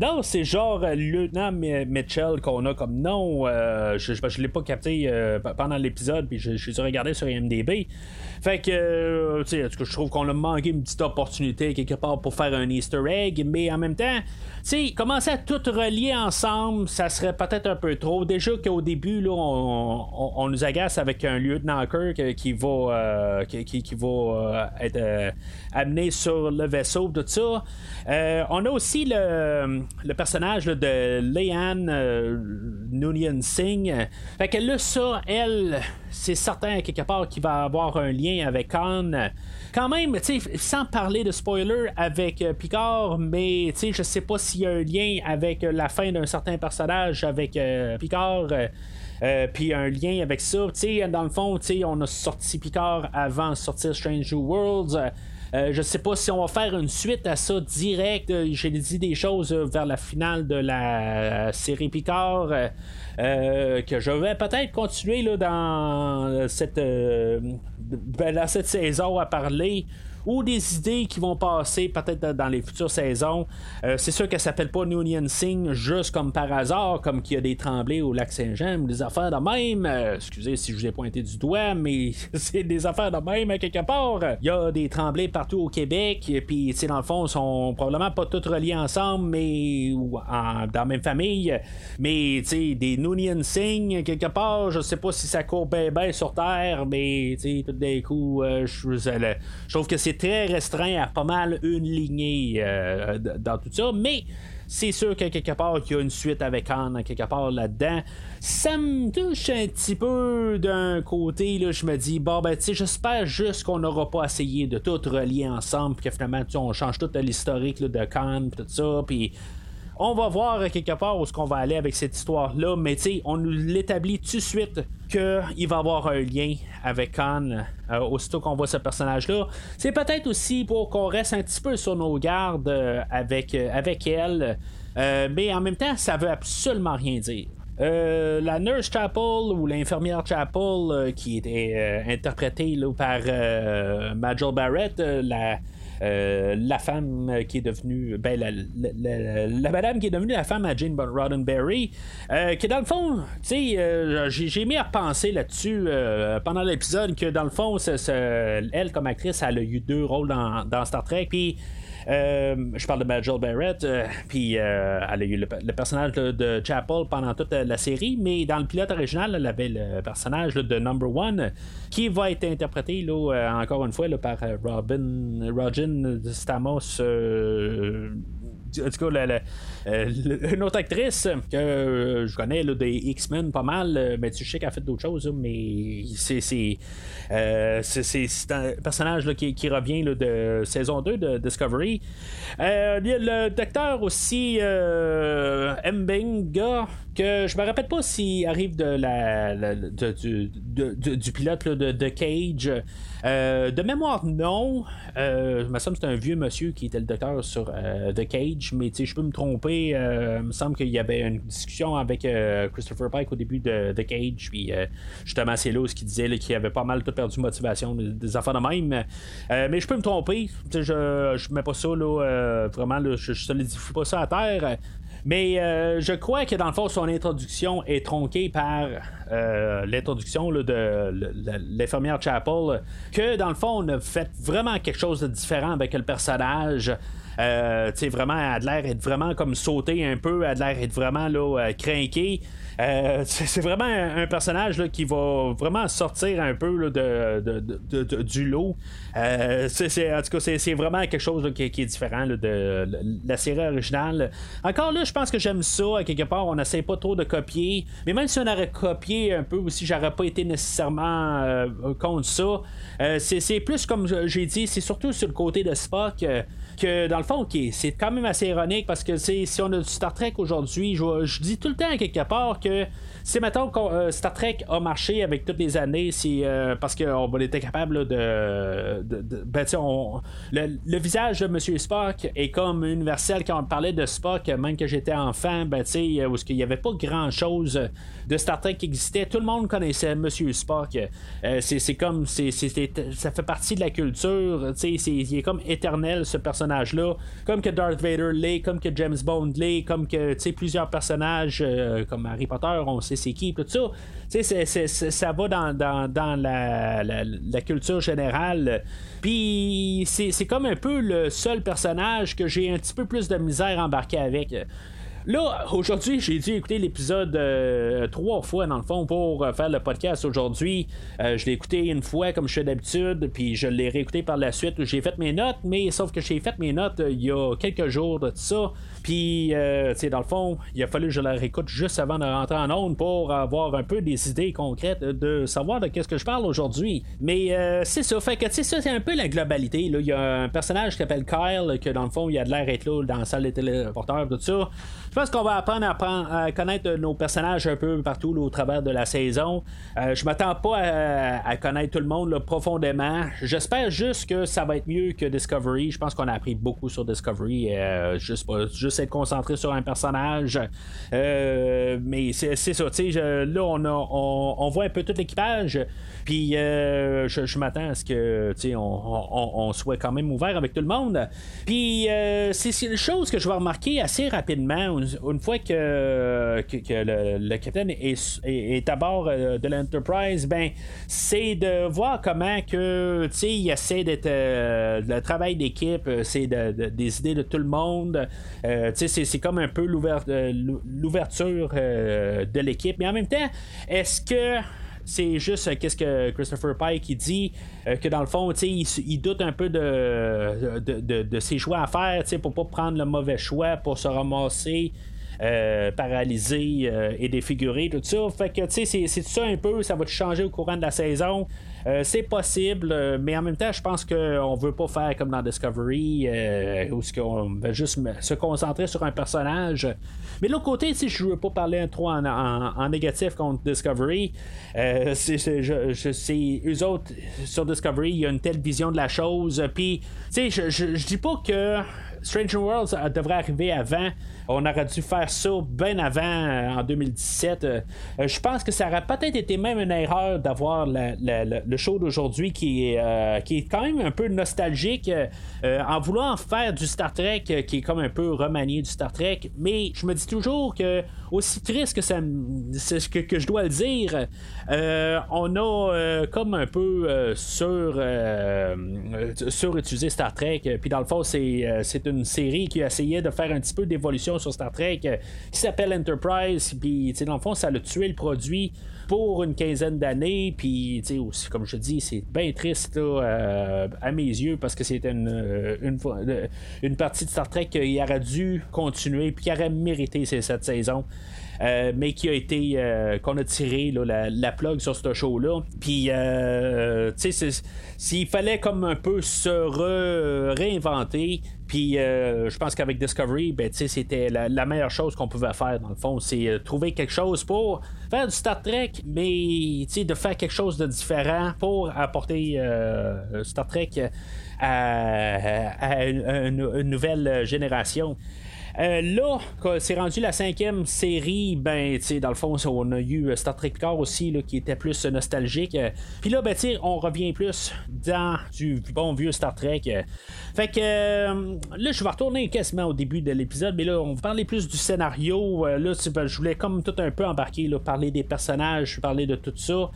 non c'est genre lieutenant Mitchell qu'on a comme nom je, je l'ai pas capté euh, pendant l'épisode, puis je, je suis regardé sur IMDB. Fait que, euh, tu sais, je trouve qu'on a manqué une petite opportunité quelque part pour faire un Easter egg, mais en même temps, tu sais, commencer à tout relier ensemble, ça serait peut-être un peu trop. Déjà qu'au début, là, on, nous agace avec un lieutenant Kirk qui va, qui, va être amené sur le vaisseau, tout ça. on a aussi le, personnage de Leanne Noonien Singh. Fait que là, ça, elle, c'est certain quelque part qu'il va avoir un lien avec Khan. Quand même, sans parler de spoiler avec euh, Picard, mais je sais pas s'il y a un lien avec la fin d'un certain personnage avec euh, Picard. Euh, puis un lien avec ça. dans le fond, on a sorti Picard avant de sortir Strange New Worlds. Je sais pas si on va faire une suite à ça direct. J'ai dit des choses vers la finale de la série Picard. Euh, que je vais peut-être continuer là, dans cette, euh, ben, dans cette saison à parler ou des idées qui vont passer peut-être dans les futures saisons. Euh, c'est sûr qu'elle s'appelle pas Union Sing juste comme par hasard, comme qu'il y a des tremblés au lac Saint-Jean, ou des affaires de même. Euh, excusez si je vous ai pointé du doigt, mais *laughs* c'est des affaires de même quelque part. Il y a des tremblés partout au Québec, puis dans le fond, ils sont probablement pas tous reliés ensemble, mais ou dans la même famille. Mais des Union Sing, quelque part, je sais pas si ça court bien ben sur Terre, mais tout d'un coup, euh, je trouve que c'est très restreint à pas mal une lignée euh, dans tout ça, mais c'est sûr que quelque part il y a une suite avec Anne quelque part là-dedans. Ça me touche un petit peu d'un côté, là, je me dis, bon ben tu sais, j'espère juste qu'on n'aura pas essayé de tout relier ensemble, puis que finalement on change tout l'historique de Khan, tout ça, puis on va voir quelque part où est-ce qu'on va aller avec cette histoire-là, mais tu sais, on nous l'établit tout de suite qu'il va avoir un lien avec Khan euh, aussitôt qu'on voit ce personnage-là. C'est peut-être aussi pour qu'on reste un petit peu sur nos gardes euh, avec, euh, elle, mais en même temps, ça veut absolument rien dire. la Nurse Chapel ou l'infirmière Chapel qui était interprétée par Majel Barrett, la, euh, la femme qui est devenue. Ben, la, madame qui est devenue la femme à Jane Roddenberry, euh, qui dans le fond, tu sais, euh, j'ai mis à penser là-dessus pendant l'épisode que dans le fond, elle comme actrice, elle a eu deux rôles dans, dans Star Trek, puis euh, je parle de Majel Barrett, euh, puis euh, elle a eu le, personnage de, Chapel pendant toute la série, mais dans le pilote original, elle avait le personnage de Number One qui va être interprété là, encore une fois par Robin, Rogen Stamos en tout cas, euh, une autre actrice que euh, je connais des X-Men pas mal, euh, mais tu sais qu'elle a fait d'autres choses, mais c'est un personnage qui, revient de saison 2 de Discovery. il y a le docteur aussi Mbenga que je me rappelle pas s'il arrive de la, du, du, pilote de, Cage. Euh, de mémoire, non. Euh, me semble que c'est un vieux monsieur qui était le docteur sur euh, The Cage, mais je peux me tromper. Euh, il me semble qu'il y avait une discussion avec Christopher Pike au début de The Cage, puis justement, c'est là qui disait qu'il avait pas mal tout perdu motivation, des, affaires de même. mais je peux me tromper. Je, je mets pas ça, là, vraiment, là, je, je solidifie pas ça à terre. Mais euh, je crois que dans le fond, son introduction est tronquée par euh, l'introduction de l'infirmière Chapel, que dans le fond, on a fait vraiment quelque chose de différent avec le personnage. Euh, vraiment, elle a l'air d'être vraiment comme sauté un peu, elle a l'air d'être vraiment là, euh, craqué. Euh, c'est vraiment un, personnage qui va vraiment sortir un peu du lot. Euh, en tout cas, c'est vraiment quelque chose qui, est différent de, la série originale. Encore là, je pense que j'aime ça. À quelque part, on n'essaie pas trop de copier. Mais même si on aurait copié un peu aussi, j'aurais pas été nécessairement euh, contre ça. c'est plus comme j'ai dit, c'est surtout sur le côté de Spock que dans le fond, ok, c'est quand même assez ironique parce que si on a du Star Trek aujourd'hui, je, dis tout le temps quelque part que si maintenant euh, Star Trek a marché avec toutes les années, c'est euh, parce qu'on était capable de. ben, on, le, visage de Monsieur Spock est comme universel quand on parlait de Spock, même que j'étais enfant, ben, où il n'y avait pas grand chose de Star Trek qui existait. Tout le monde connaissait Monsieur Spock. Euh, c'est comme. c'est ça fait partie de la culture. Il est comme éternel ce Comme que Darth Vader l'est, comme que James Bond l'est, comme que plusieurs personnages comme Harry Potter, on sait c'est qui, tout ça. Ça va dans, la, culture générale. Puis c'est comme un peu le seul personnage que j'ai un petit peu plus de misère à embarquer avec. Là, aujourd'hui, j'ai dû écouter l'épisode euh, trois fois, dans le fond, pour euh, faire le podcast aujourd'hui. Euh, je l'ai écouté une fois, comme je fais d'habitude, puis je l'ai réécouté par la suite. J'ai fait mes notes, mais sauf que j'ai fait mes notes il y a quelques jours de ça. Puis, tu sais, dans le fond, il a fallu que je la réécoute juste avant de rentrer en onde pour avoir un peu des idées concrètes de savoir de qu'est-ce que je parle aujourd'hui. Mais c'est ça, fait que, tu sais, ça, c'est un peu la globalité. Il y a un personnage qui s'appelle Kyle, que dans le fond, il a de l'air être là dans la salle des téléporteurs, tout ça. Je pense qu'on va apprendre à, connaître nos personnages un peu partout au travers de la saison. Euh, je m'attends pas à, connaître tout le monde profondément. J'espère juste que ça va être mieux que Discovery. Je pense qu'on a appris beaucoup sur Discovery. Euh, juste, juste être concentré sur un personnage. Euh, mais c'est ça, tu sais, là on, on, voit un peu tout l'équipage. Puis je, m'attends à ce que tu on, on, soit quand même ouvert avec tout le monde. Puis c'est une chose que je vais remarquer assez rapidement une fois que, le, capitaine est, à bord euh, de l'Enterprise, ben c'est de voir comment que il essaie d'être euh, le travail d'équipe, euh, c'est de, des idées de tout le monde. C'est comme un peu l'ouverture de l'équipe. Mais en même temps, est-ce que c'est juste qu'est-ce que Christopher Pike dit que dans le fond, il, il doute un peu de, de, ses choix à faire pour pas prendre le mauvais choix, pour se ramasser euh, paralysé euh, et défiguré, tout ça. Fait que, tu sais, c'est ça un peu, ça va changer au courant de la saison. Euh, c'est possible, mais en même temps, je pense qu'on veut pas faire comme dans Discovery, où on veut juste se concentrer sur un personnage. Mais de l'autre côté, si je veux pas parler trop en, négatif contre Discovery, c'est eux autres sur Discovery, il y a une telle vision de la chose. Puis, tu sais, je, je, je dis pas que Stranger Worlds devrait arriver avant. On aurait dû faire ça bien avant, euh, en 2017. Euh, euh, je pense que ça aurait peut-être été même une erreur d'avoir le show d'aujourd'hui qui, est, qui est quand même un peu nostalgique en voulant faire du Star Trek qui est comme un peu remanié du Star Trek. Mais je me dis toujours que, aussi triste que, ça, que, que je dois le dire, on a comme un peu sur, surutilisé Star Trek. Puis dans le fond, c'est une série qui a essayé de faire un petit peu d'évolution sur Star Trek euh, qui s'appelle Enterprise. Puis, dans le fond, ça a tué le produit pour une quinzaine d'années. Puis, comme je dis, c'est bien triste euh, à mes yeux parce que c'était une, euh, une, partie de Star Trek qui aurait dû continuer puis qui aurait mérité cette saison. Mais qui a été qu'on a tiré la, plug sur ce show là puis tu sais s'il fallait comme un peu se réinventer puis je pense qu'avec Discovery, ben, c'était la, meilleure chose qu'on pouvait faire dans le fond. C'est trouver quelque chose pour faire du Star Trek, mais de faire quelque chose de différent pour apporter Star Trek à, une, nouvelle génération. Euh, là, c'est rendu la cinquième série, ben, tu dans le fond, on a eu euh, Star Trek Picard aussi, qui était plus nostalgique. Euh, puis là, ben, tu on revient plus dans du bon vieux Star Trek. Fait que là, je vais retourner quasiment au début de l'épisode, mais là, on va parler plus du scénario. là, ben, je voulais comme tout un peu embarquer, là, parler des personnages, parler de tout ça.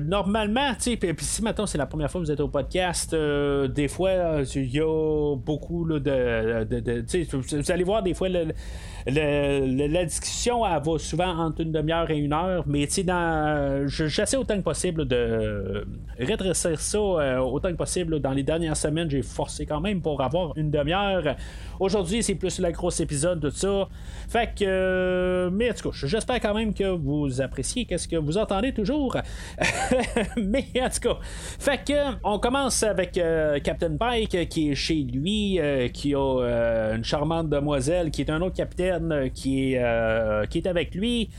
normalement, tu sais, puis si maintenant c'est la première fois que vous êtes au podcast, des fois, il y a beaucoup de, de, de vous allez voir des fois la discussion elle va souvent entre une demi-heure et une heure, mais dans, j'essaie autant que possible de redresser ça euh, autant que possible. Dans les dernières semaines, j'ai forcé quand même pour avoir une demi-heure. Aujourd'hui, c'est plus le gros épisode de ça. Fait que, euh, mais en tout cas, j'espère quand même que vous appréciez qu'est-ce que vous entendez toujours. *laughs* mais en tout cas, fait que, on commence avec euh, Captain Pike qui est chez lui, qui a une charmante demoiselle qui est un autre capitaine qui est, qui est avec lui.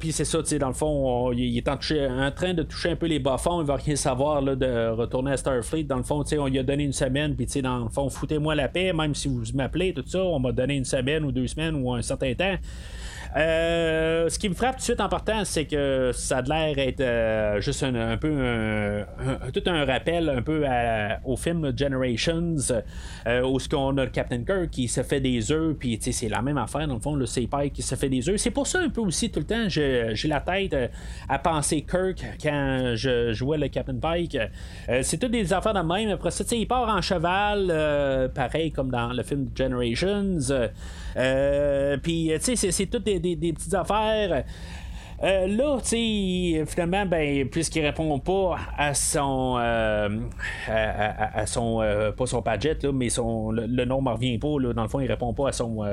Puis c'est ça, tu sais, dans le fond, il est en, train de toucher un peu les bas fonds. Il va rien savoir là, de retourner à Starfleet. Dans le fond, tu sais, on a donné une semaine. Puis, tu sais, dans le fond, foutez-moi la paix, même si vous m'appelez, tout ça. On m'a donné une semaine ou deux semaines ou un certain temps. Ce qui me frappe tout de suite en partant, c'est que ça a l'air d'être juste un, peu tout un rappel un peu au film Generations, où ce qu'on a le Captain Kirk qui se fait des œufs, puis c'est la même affaire dans le fond, le c'est Pike qui se fait des œufs. C'est pour ça un peu aussi tout le temps, j'ai la tête à penser Kirk quand je jouais le Captain Pike. c'est toutes des affaires de même. Après ça, il part en cheval, pareil comme dans le film Generations. Euh, puis, tu sais, c'est toutes des, petites affaires. Euh, là, tu finalement, ben, puisqu'il répond pas à son, euh, à, son, pas son Padget, là, mais son, le, nom ne revient pas. Là, dans le fond, il répond pas à son,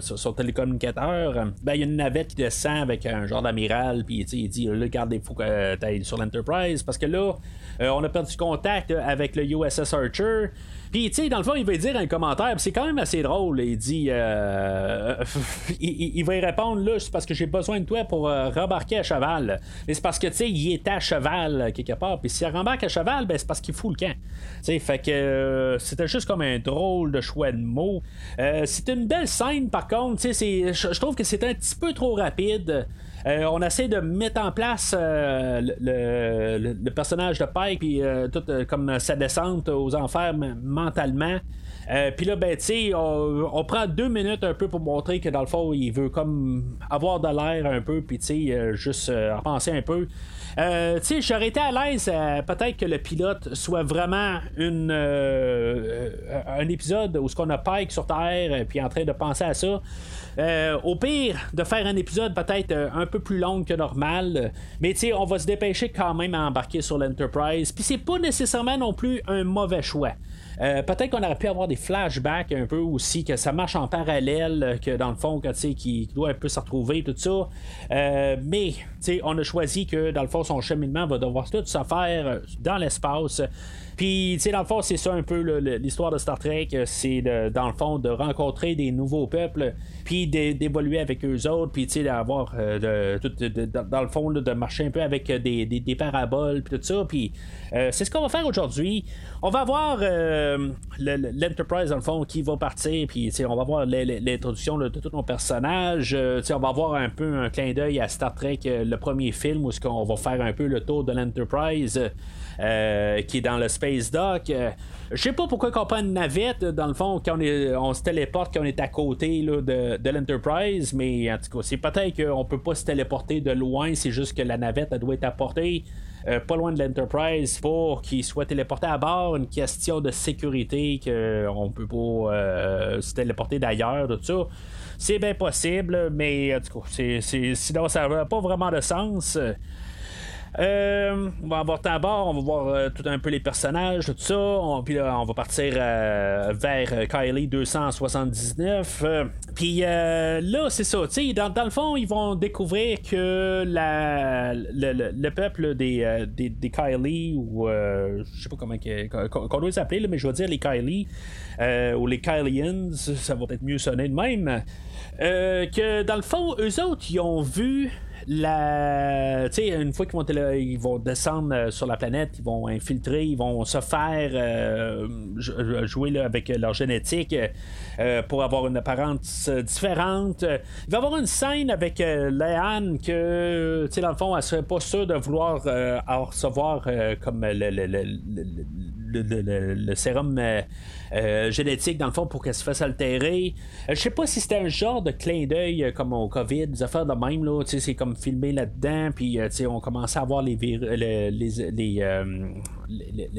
son, télécommunicateur. Ben, il y a une navette qui descend avec un genre d'amiral, puis il dit, là, regarde, il faut que tu sur l'Enterprise, parce que là, on a perdu contact avec le USS Archer. Puis, tu sais, dans le fond, il va dire un commentaire, c'est quand même assez drôle. Il dit euh, *laughs* il, va y répondre là, c'est parce que j'ai besoin de toi pour euh, rembarquer à cheval. Mais c'est parce que, tu sais, il est à cheval euh, quelque part. Puis, s'il rembarque à cheval, ben, c'est parce qu'il fout le camp. Tu sais, fait que c'était juste comme un drôle de choix de mots. c'est une belle scène, par contre. Tu sais, je trouve que c'est un petit peu trop rapide. Euh, on essaie de mettre en place euh, le, personnage de Pike, puis euh, tout comme sa descente aux enfers mentalement. Puis là, ben, tu sais, on, prend deux minutes un peu pour montrer que dans le fond, il veut comme avoir de l'air un peu, puis tu sais, juste penser un peu. Euh, tu sais, j'aurais été à l'aise peut-être que le pilote soit vraiment une, un épisode où ce qu'on a Pike sur Terre, puis en train de penser à ça. Euh, au pire, de faire un épisode peut-être euh, un peu plus long que normal. Mais tu sais, on va se dépêcher quand même à embarquer sur l'Enterprise. Puis c'est pas nécessairement non plus un mauvais choix. Euh, peut-être qu'on aurait pu avoir des flashbacks un peu aussi, que ça marche en parallèle, que dans le fond, que, qui doit un peu se retrouver, tout ça. mais on a choisi que dans le fond, son cheminement va devoir tout se faire dans l'espace. Puis, tu sais, dans le fond, c'est ça un peu l'histoire de Star Trek. C'est dans le fond de rencontrer des nouveaux peuples, puis d'évoluer avec eux autres, puis, tu sais, d'avoir, euh, dans le fond, de marcher un peu avec des, des, paraboles, puis tout ça. Puis, euh, c'est ce qu'on va faire aujourd'hui. On va voir euh, l'Enterprise, dans le fond, qui va partir, puis, tu sais, on va voir l'introduction de tous nos personnages. tu sais, on va voir un peu un clin d'œil à Star Trek, le premier film, où ce qu'on va faire un peu le tour de l'Enterprise. Euh, qui est dans le Space Dock. Euh, je sais pas pourquoi on prend une navette, dans le fond, quand on, se téléporte, quand on est à côté de, l'Enterprise, mais en tout cas, c'est peut-être qu'on peut pas se téléporter de loin, c'est juste que la navette doit être apportée. Euh, pas loin de l'Enterprise pour qu'il soit téléporté à bord, une question de sécurité qu'on peut pas se téléporter d'ailleurs, tout ça. C'est bien possible, mais en tout cas, sinon ça n'a pas vraiment de sens. Euh, on va embarquer à bord, on va voir euh, tout un peu les personnages, tout ça. On, puis là, on va partir euh, vers Kylie 279. puis là, c'est ça. Dans, dans le fond, ils vont découvrir que le, peuple des, des, Kylie, ou je sais pas comment qu'on doit les mais je vais dire les Kylie, ou les Kylians, ça va peut-être mieux sonner de même. que dans le fond, eux autres, ils ont vu la, une fois qu'ils vont, ils vont descendre euh, sur la planète, ils vont infiltrer, ils vont se faire euh, jouer avec leur génétique euh, pour avoir une apparence différente. Il va y avoir une scène avec Léane que, dans le fond, elle serait pas sûre de vouloir recevoir comme le, le, sérum euh, génétique, dans le fond, pour qu'elle se fasse altérer. Euh, je sais pas si c'était un genre de clin d'œil euh, comme au COVID, des affaires de même, là. C'est comme filmé là-dedans, puis on commençait à voir les, les,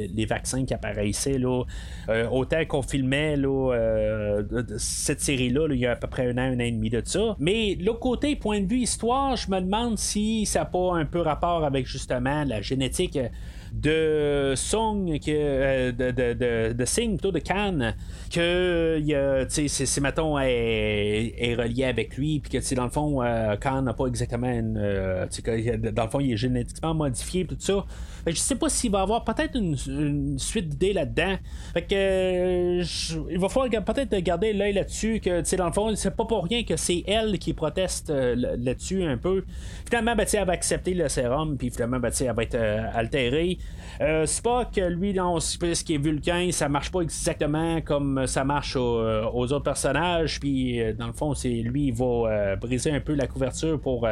les, vaccins qui apparaissaient. Là. autant qu'on filmait là, cette série-là, il y a à peu près un an, un an et demi de ça. Mais l'autre côté, point de vue histoire, je me demande si ça n'a pas un peu rapport avec justement la génétique de Song, que, euh, de, de, de, de plutôt de Cannes, que c'est, mettons, est, est, relié avec lui, puis que dans le fond, euh, Khan n'a pas exactement une. Euh, dans le fond, il est génétiquement modifié, tout ça. Je sais pas s'il va y avoir peut-être une, suite d'idées là-dedans. Fait que il va falloir peut-être garder l'œil là-dessus. Que dans le fond, c'est pas pour rien que c'est elle qui proteste là-dessus un peu. Finalement, elle va accepter le sérum, puis finalement, ben, elle va être altérée. Euh, Spock, lui, on, puisqu'il est vulcain, ça marche pas exactement comme ça marche aux, autres personnages. Puis, dans le fond, c'est lui, il va briser un peu la couverture pour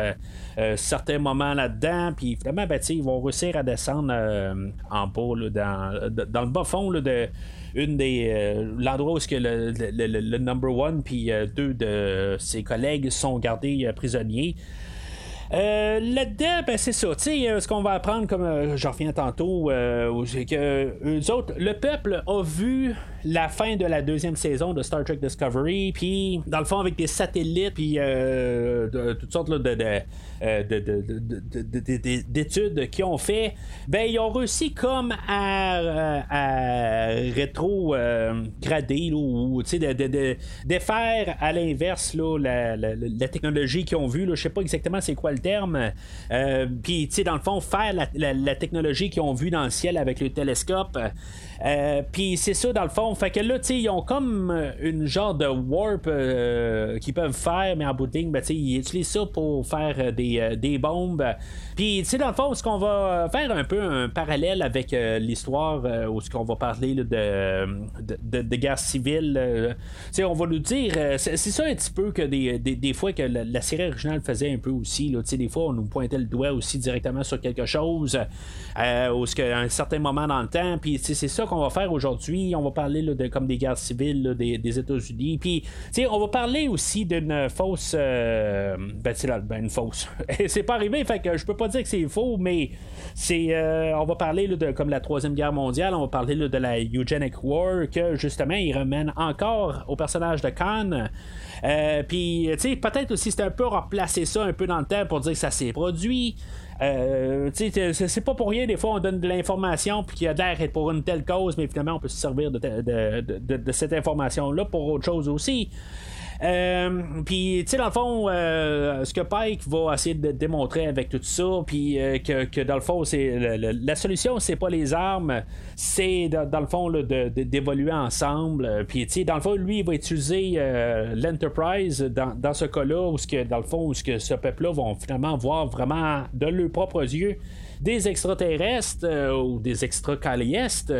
certains moments là-dedans. Puis, finalement, ben, ils vont réussir à descendre en bas, dans, dans, le bas fond de une des l'endroit où que le, number one puis deux de ses collègues sont gardés prisonniers. Euh, là-dedans, ben, c'est ça. Euh, ce qu'on va apprendre, comme euh, j'en reviens tantôt, c'est que eux autres, le peuple a vu la fin de la deuxième saison de Star Trek Discovery, puis dans le fond, avec des satellites, puis toutes sortes de, d'études qu'ils ont fait, ben, ils ont réussi comme à, à rétro-grader, ou de, faire à l'inverse la, la, la, technologie qu'ils ont vue. Je sais pas exactement c'est quoi le terme. Euh, puis, dans le fond, faire la, technologie qu'ils ont vue dans le ciel avec le télescope. Euh, puis c'est ça dans le fond. Fait que là, tu sais, ils ont comme une genre de warp euh, qu'ils peuvent faire, mais en bout de ligne, ben, ils utilisent ça pour faire des, des bombes. Puis, tu sais, dans le fond, ce qu'on va faire un peu un parallèle avec l'histoire où ce qu'on va parler de, de, guerre civile. tu on va nous dire, c'est ça un petit peu que des, des, fois que la, série originale faisait un peu aussi. Là, des fois, on nous pointait le doigt aussi directement sur quelque chose, euh, ou ce un certain moment dans le temps. Puis c'est ça qu'on va faire aujourd'hui. On va parler de, comme des guerres civiles des, États-Unis. Puis on va parler aussi d'une fausse. Euh, ben, ben, une fausse. *laughs* c'est pas arrivé, fait que je peux pas dire que c'est faux, mais c'est. Euh, on va parler de comme la Troisième Guerre mondiale. On va parler de la Eugenic War, que justement, il ramène encore au personnage de Khan. Euh, puis, tu sais, peut-être aussi c'était un peu replacer ça un peu dans le temps pour dire que ça s'est produit. Euh, c'est pas pour rien, des fois on donne de l'information puis qu'il y a l'air pour une telle cause, mais finalement on peut se servir de, de cette information-là pour autre chose aussi. Euh, puis, tu sais, dans le fond, euh, ce que Pike va essayer de démontrer avec tout ça, puis euh, que, dans le fond, c'est la solution, c'est pas les armes, c'est dans, le fond d'évoluer ensemble. Puis, tu sais, dans le fond, lui, il va utiliser l'Enterprise dans, ce cas-là, où ce que, dans le fond, où ce que ce peuple-là vont finalement voir vraiment de leurs propres yeux des extraterrestres euh, ou des extracaliestes.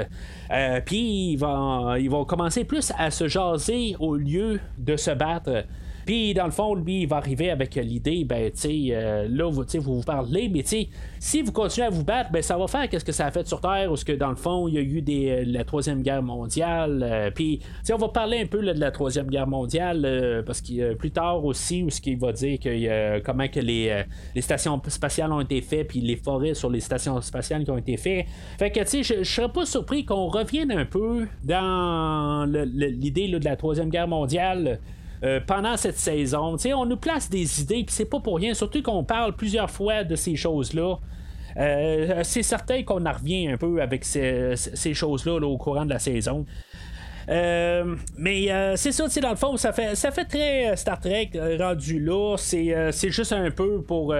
Euh, puis ils vont, ils vont commencer plus à se jaser au lieu de se battre. Puis, dans le fond, lui, il va arriver avec l'idée, ben, tu sais, euh, là, vous, vous vous parlez, mais tu si vous continuez à vous battre, ben, ça va faire qu'est-ce que ça a fait sur Terre, où que, dans le fond, il y a eu des, euh, la Troisième Guerre mondiale. Euh, puis, on va parler un peu de la Troisième Guerre mondiale, parce que plus tard aussi, où ce qu'il va dire que comment que les, les stations spatiales ont été faites, puis les forêts sur les stations spatiales qui ont été faites. Fait que, tu sais, je serais pas surpris qu'on revienne un peu dans l'idée de la Troisième Guerre mondiale. Euh, pendant cette saison. on nous place des idées, puis c'est pas pour rien, surtout qu'on parle plusieurs fois de ces choses-là. Euh, c'est certain qu'on en revient un peu avec ces, choses-là au courant de la saison. Euh, mais c'est ça, dans le fond, ça fait, ça fait très Star Trek rendu là. C'est, juste un peu pour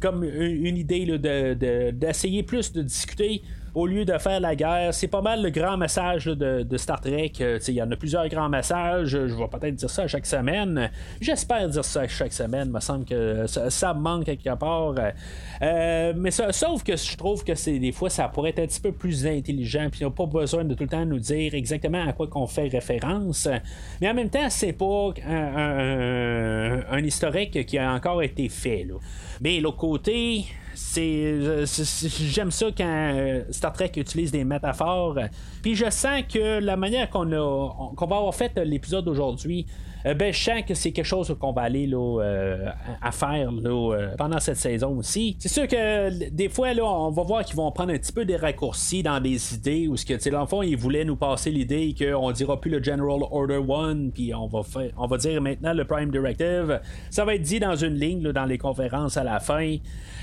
comme une, idée d'essayer plus de discuter au lieu de faire la guerre. C'est pas mal le grand message de, Star Trek. Euh, il y en a plusieurs grands messages. Je vais peut-être dire ça chaque semaine. J'espère dire ça chaque semaine. Il me semble que ça, manque quelque part. Euh, mais sauf que je trouve que c'est des fois ça pourrait être un petit peu plus intelligent. Puis on n'a pas besoin de tout le temps nous dire exactement à quoi qu'on fait référence. Mais en même temps, c'est pas un, historique qui a encore été fait. Mais l'autre côté, c'est j'aime ça quand euh, Star Trek utilise des métaphores. Puis je sens que la manière qu'on a va avoir fait l'épisode aujourd'hui euh, ben, je sens que c'est quelque chose qu'on va aller là, euh, à faire là, pendant cette saison aussi. C'est sûr que des fois, là, on va voir qu'ils vont prendre un petit peu des raccourcis dans des idées où, que, dans le fond, ils voulaient nous passer l'idée qu'on dira plus le General Order 1, puis on va, faire, on va dire maintenant le Prime Directive. Ça va être dit dans une ligne dans les conférences à la fin.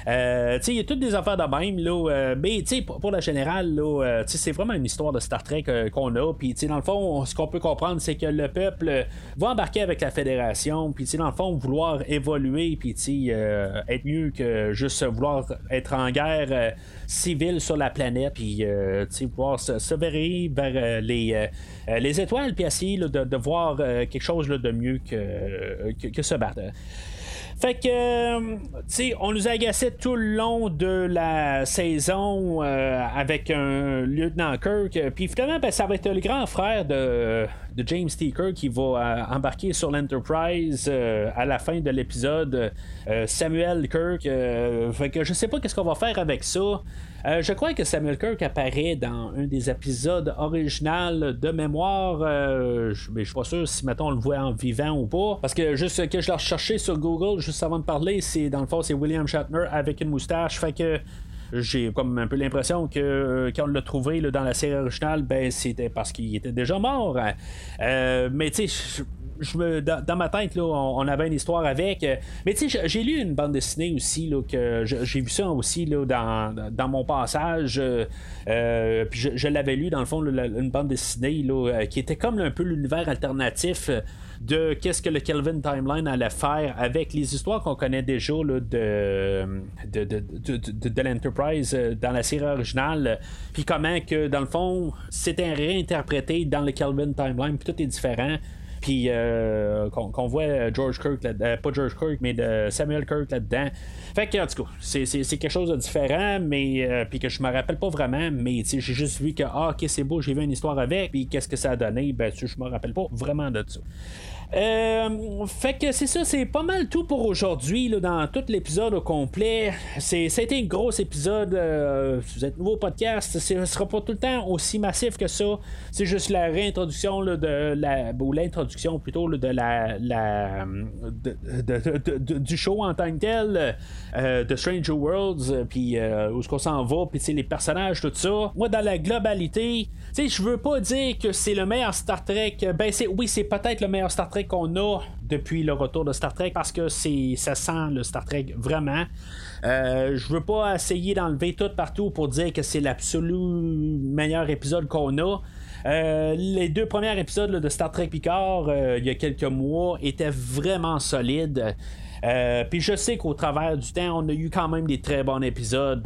Euh, il y a toutes des affaires de même, là, euh, mais pour, la générale, euh, c'est vraiment une histoire de Star Trek qu'on a. Puis dans le fond, ce qu'on peut comprendre, c'est que le peuple va embarquer avec la fédération, puis dans le fond, vouloir évoluer, puis être mieux que juste vouloir être en guerre civile sur la planète, puis pouvoir se, se vers les, les étoiles, puis essayer de, voir quelque chose de mieux que, que, que se battre. Fait que, euh, tu sais, on nous agaçait tout le long de la saison euh, avec un lieutenant Kirk. Puis finalement, ben, ça va être le grand frère de, James T. Kirk qui va euh, embarquer sur l'Enterprise à la fin de l'épisode. Samuel Kirk. fait que je sais pas qu'est-ce qu'on va faire avec ça. Euh, je crois que Samuel Kirk apparaît dans un des épisodes originaux de mémoire. Euh, mais je suis pas sûr si mettons on le voit en vivant ou pas. Parce que juste que je l'ai recherché sur Google juste avant de parler, c'est dans le fond c'est William Shatner avec une moustache. Fait que j'ai comme un peu l'impression que euh, quand on l'a trouvé dans la série originale, ben c'était parce qu'il était déjà mort. mais tu sais, dans, ma tête, là, on, avait une histoire avec. Euh, mais tu sais, j'ai lu une bande dessinée aussi, là, que j'ai vu ça aussi là, dans, mon passage. Euh, euh, puis je, l'avais lu, dans le fond, une bande dessinée là, qui était comme un peu l'univers alternatif de qu'est-ce que le Kelvin Timeline allait faire avec les histoires qu'on connaît déjà là, de, de, de, l'Enterprise dans la série originale, puis comment que dans le fond c'était réinterprété dans le Kelvin Timeline, puis tout est différent. Puis euh, qu'on voit George Kirk, là, euh, pas George Kirk, mais de Samuel Kirk là-dedans. Fait que, en tout cas, c'est, quelque chose de différent, mais euh, puis que je me rappelle pas vraiment, mais j'ai juste vu que, ah, ok, c'est beau, j'ai vu une histoire avec, puis qu'est-ce que ça a donné, ben, je me rappelle pas vraiment de ça. Euh, fait que c'est ça, c'est pas mal tout pour aujourd'hui dans tout l'épisode au complet. Été un gros épisode. Euh, vous êtes nouveau podcast, ce sera pas tout le temps aussi massif que ça. C'est juste la réintroduction de la. ou l'introduction plutôt de la. la du show en tant que tel, euh, de Stranger Worlds, puis où est-ce qu'on s'en va, puis les personnages, tout ça. Moi, dans la globalité, je veux pas dire que c'est le meilleur Star Trek. Ben, oui, c'est peut-être le meilleur Star Trek qu'on a depuis le retour de Star Trek parce que c'est ça sent le Star Trek vraiment. Euh, je veux pas essayer d'enlever tout partout pour dire que c'est l'absolu meilleur épisode qu'on a. Euh, les deux premiers épisodes de Star Trek Picard, euh, il y a quelques mois, étaient vraiment solides. Puis je sais qu'au travers du temps, on a eu quand même des très bons épisodes,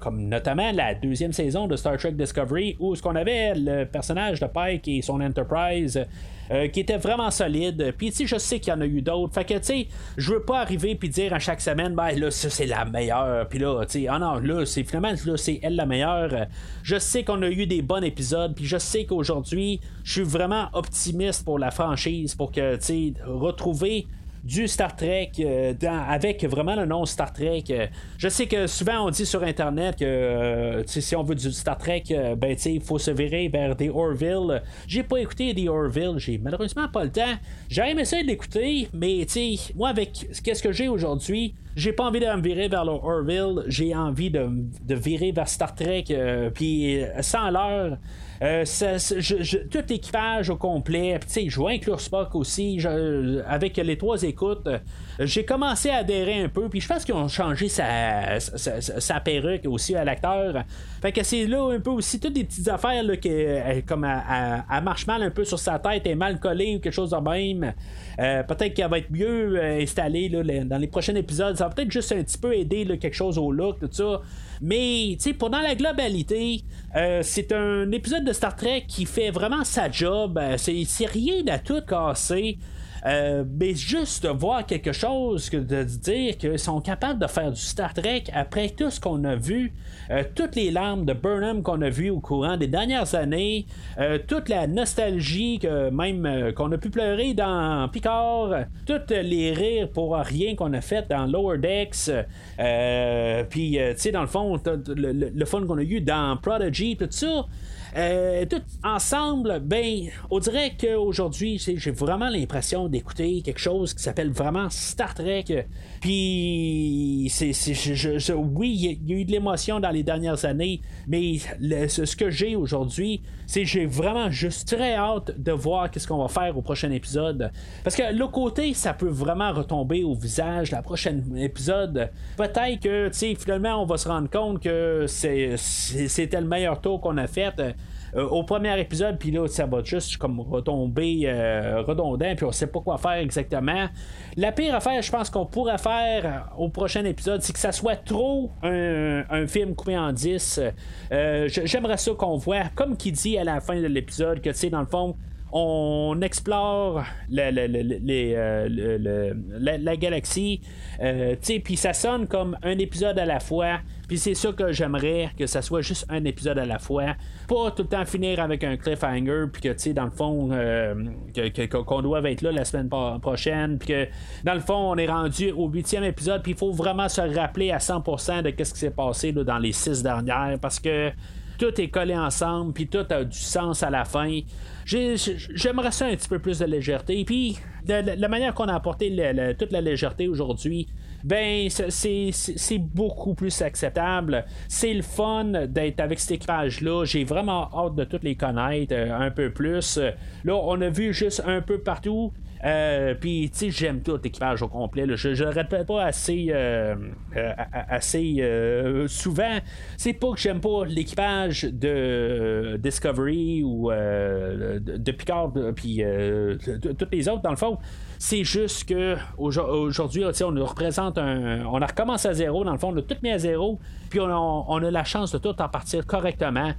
comme notamment la deuxième saison de Star Trek Discovery, où ce qu'on avait le personnage de Pike et son Enterprise euh, qui était vraiment solide. Puis, tu je sais qu'il y en a eu d'autres. Fait que, tu sais, je veux pas arriver puis dire à chaque semaine, ben là, ça c'est la meilleure. Puis là, tu sais, ah non, là, c'est finalement, là, c'est elle la meilleure. Je sais qu'on a eu des bons épisodes. Puis, je sais qu'aujourd'hui, je suis vraiment optimiste pour la franchise pour que, tu sais, retrouver du Star Trek euh, avec vraiment le nom Star Trek. Euh, je sais que souvent on dit sur Internet que euh, si on veut du Star Trek, ben il faut se virer vers des Orville. J'ai pas écouté des Orville, j'ai malheureusement pas le temps. J'ai aimé ça d'écouter, mais moi avec ce que j'ai aujourd'hui, j'ai pas envie de me virer vers le Orville, j'ai envie de, de, virer vers Star Trek, puis sans l'heure. Euh, tout l'équipage au complet. Je vais inclure Spock aussi. avec les trois écoutes, euh, j'ai commencé à adhérer un peu. Puis, je pense qu'ils ont changé sa, perruque aussi à l'acteur. Fait que c'est là un peu aussi toutes des petites affaires là, que, euh, comme elle, marche mal un peu sur sa tête, est mal collée ou quelque chose de même. peut-être qu'elle va être mieux installée là, dans les prochains épisodes. Ça va peut-être juste un petit peu aider quelque chose au look, tout ça. Mais, tu sais, pendant la globalité, euh, c'est un épisode de Star Trek qui fait vraiment sa job. Euh, c'est rien à tout casser. Euh, mais juste de voir quelque chose, que de dire qu'ils sont capables de faire du Star Trek après tout ce qu'on a vu, euh, toutes les larmes de Burnham qu'on a vues au courant des dernières années, euh, toute la nostalgie que même qu'on a pu pleurer dans Picard, toutes les rires pour rien qu'on a fait dans Lower Decks, puis tu sais dans le fond le, le fun qu'on a eu dans Prodigy, tout ça. Euh, tout ensemble, ben, on dirait qu'aujourd'hui, j'ai vraiment l'impression d'écouter quelque chose qui s'appelle vraiment Star Trek. Puis, c'est, oui, il y, a eu de l'émotion dans les dernières années, mais ce, que j'ai aujourd'hui, c'est j'ai vraiment juste très hâte de voir qu'est-ce qu'on va faire au prochain épisode. Parce que le côté, ça peut vraiment retomber au visage la prochaine épisode. Peut-être que, tu sais, finalement, on va se rendre compte que c'était le meilleur tour qu'on a fait. Euh, au premier épisode, puis là, ça va juste comme retomber euh, redondant, puis on sait pas quoi faire exactement. La pire affaire, je pense qu'on pourrait faire au prochain épisode, c'est que ça soit trop un, film coupé en 10. Euh, j'aimerais ça qu'on voit, comme qui dit à la fin de l'épisode, que tu sais, dans le fond, on explore la, galaxie, puis ça sonne comme un épisode à la fois. Puis c'est ça que j'aimerais que ça soit juste un épisode à la fois. Pas tout le temps finir avec un cliffhanger, puis que, tu sais, dans le fond, euh, qu'on doit être là la semaine prochaine, puis que, dans le fond, on est rendu au huitième épisode, puis il faut vraiment se rappeler à 100% de ce qui s'est passé dans les six dernières, parce que tout est collé ensemble, puis tout a du sens à la fin. J'aimerais ça un petit peu plus de légèreté. Puis, la manière qu'on a apporté toute la légèreté aujourd'hui, ben c'est beaucoup plus acceptable. C'est le fun d'être avec cet équipage-là. J'ai vraiment hâte de tous les connaître euh, un peu plus. Là, on a vu juste un peu partout. Euh, puis, tu sais, j'aime tout l'équipage au complet. Je ne le répète pas assez, euh, assez souvent. C'est pas que j'aime pas l'équipage de Discovery ou de, Picard, puis toutes les autres, dans le fond. C'est juste que aujourd'hui, on nous représente un. On a recommencé à zéro, dans le fond, on a tout mis à zéro, puis on a, la chance de tout en partir correctement.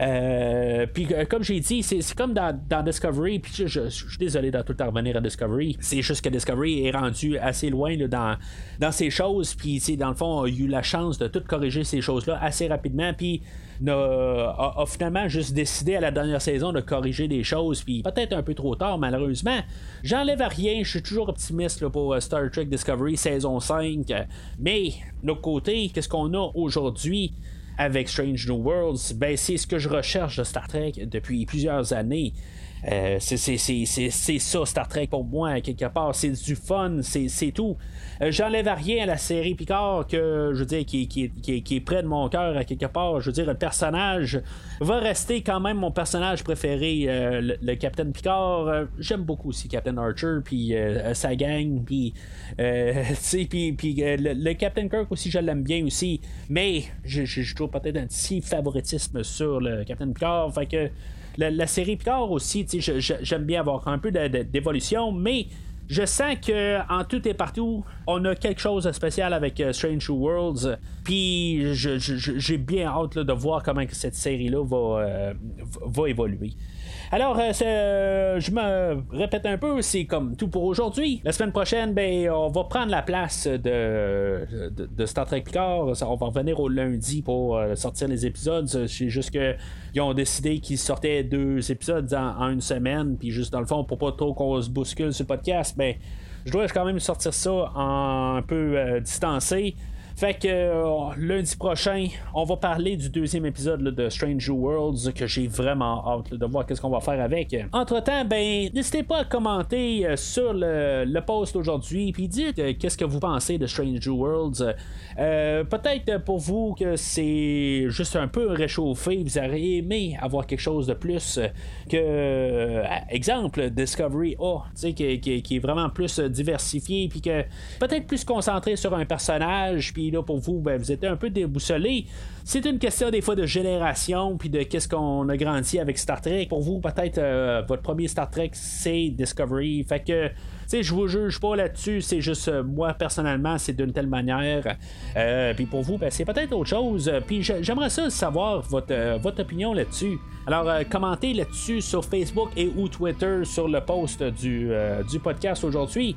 Euh, puis euh, comme j'ai dit, c'est comme dans, Discovery, puis je, suis désolé de tout revenir à Discovery. C'est juste que Discovery est rendu assez loin dans, dans ces choses, puis dans le fond, on a eu la chance de tout corriger ces choses-là assez rapidement, puis a, finalement juste décidé à la dernière saison de corriger des choses, puis peut-être un peu trop tard, malheureusement. J'enlève à rien, je suis toujours optimiste pour euh, Star Trek Discovery saison 5, mais de l'autre côté, qu'est-ce qu'on a aujourd'hui? Avec Strange New Worlds, ben, c'est ce que je recherche de Star Trek depuis plusieurs années. Euh, c'est ça, Star Trek pour moi, quelque part. C'est du fun, c'est tout. Euh, j'enlève rien à la série Picard que, je veux dire, qui, est près de mon cœur à quelque part. Je veux dire, le personnage va rester quand même mon personnage préféré, euh, le, Captain Picard. J'aime beaucoup aussi Captain Archer, puis sa gang, puis, *laughs* le, le, Captain Kirk aussi, je l'aime bien aussi. Mais je trouve peut-être un petit favoritisme sur le Captain Picard. Fait que la, série Picard aussi, j'aime bien avoir un peu d'évolution, mais je sens que en tout et partout, on a quelque chose de spécial avec euh, Strange Worlds. Puis j'ai bien hâte de voir comment cette série-là va, euh, va évoluer. Alors, euh, euh, je me répète un peu, c'est comme tout pour aujourd'hui. La semaine prochaine, ben, on va prendre la place de, de, Star Trek Picard. On va revenir au lundi pour euh, sortir les épisodes. C'est juste que ils ont décidé qu'ils sortaient deux épisodes en, une semaine, puis juste dans le fond, pour pas trop qu'on se bouscule sur podcast, ben, je dois quand même sortir ça un peu distancé. Fait que euh, lundi prochain, on va parler du deuxième épisode de Strange Worlds que j'ai vraiment hâte de voir qu'est-ce qu'on va faire avec. Entre temps, ben n'hésitez pas à commenter euh, sur le, post aujourd'hui puis dites euh, qu'est-ce que vous pensez de Strange Worlds. Peut-être pour vous que c'est juste un peu réchauffé, vous auriez aimé avoir quelque chose de plus que exemple Discovery A, qui, qui, qui, est vraiment plus diversifié puis que peut-être plus concentré sur un personnage puis là, pour vous, ben, vous êtes un peu déboussolé. C'est une question des fois de génération, puis de qu'est-ce qu'on a grandi avec Star Trek. Pour vous, peut-être euh, votre premier Star Trek, c'est Discovery. Fait que je vous juge pas là-dessus, c'est juste euh, moi personnellement, c'est d'une telle manière. Euh, puis pour vous, ben, c'est peut-être autre chose. Puis j'aimerais ça savoir votre, opinion là-dessus. Alors, commentez là-dessus sur Facebook et ou Twitter sur le post du podcast aujourd'hui.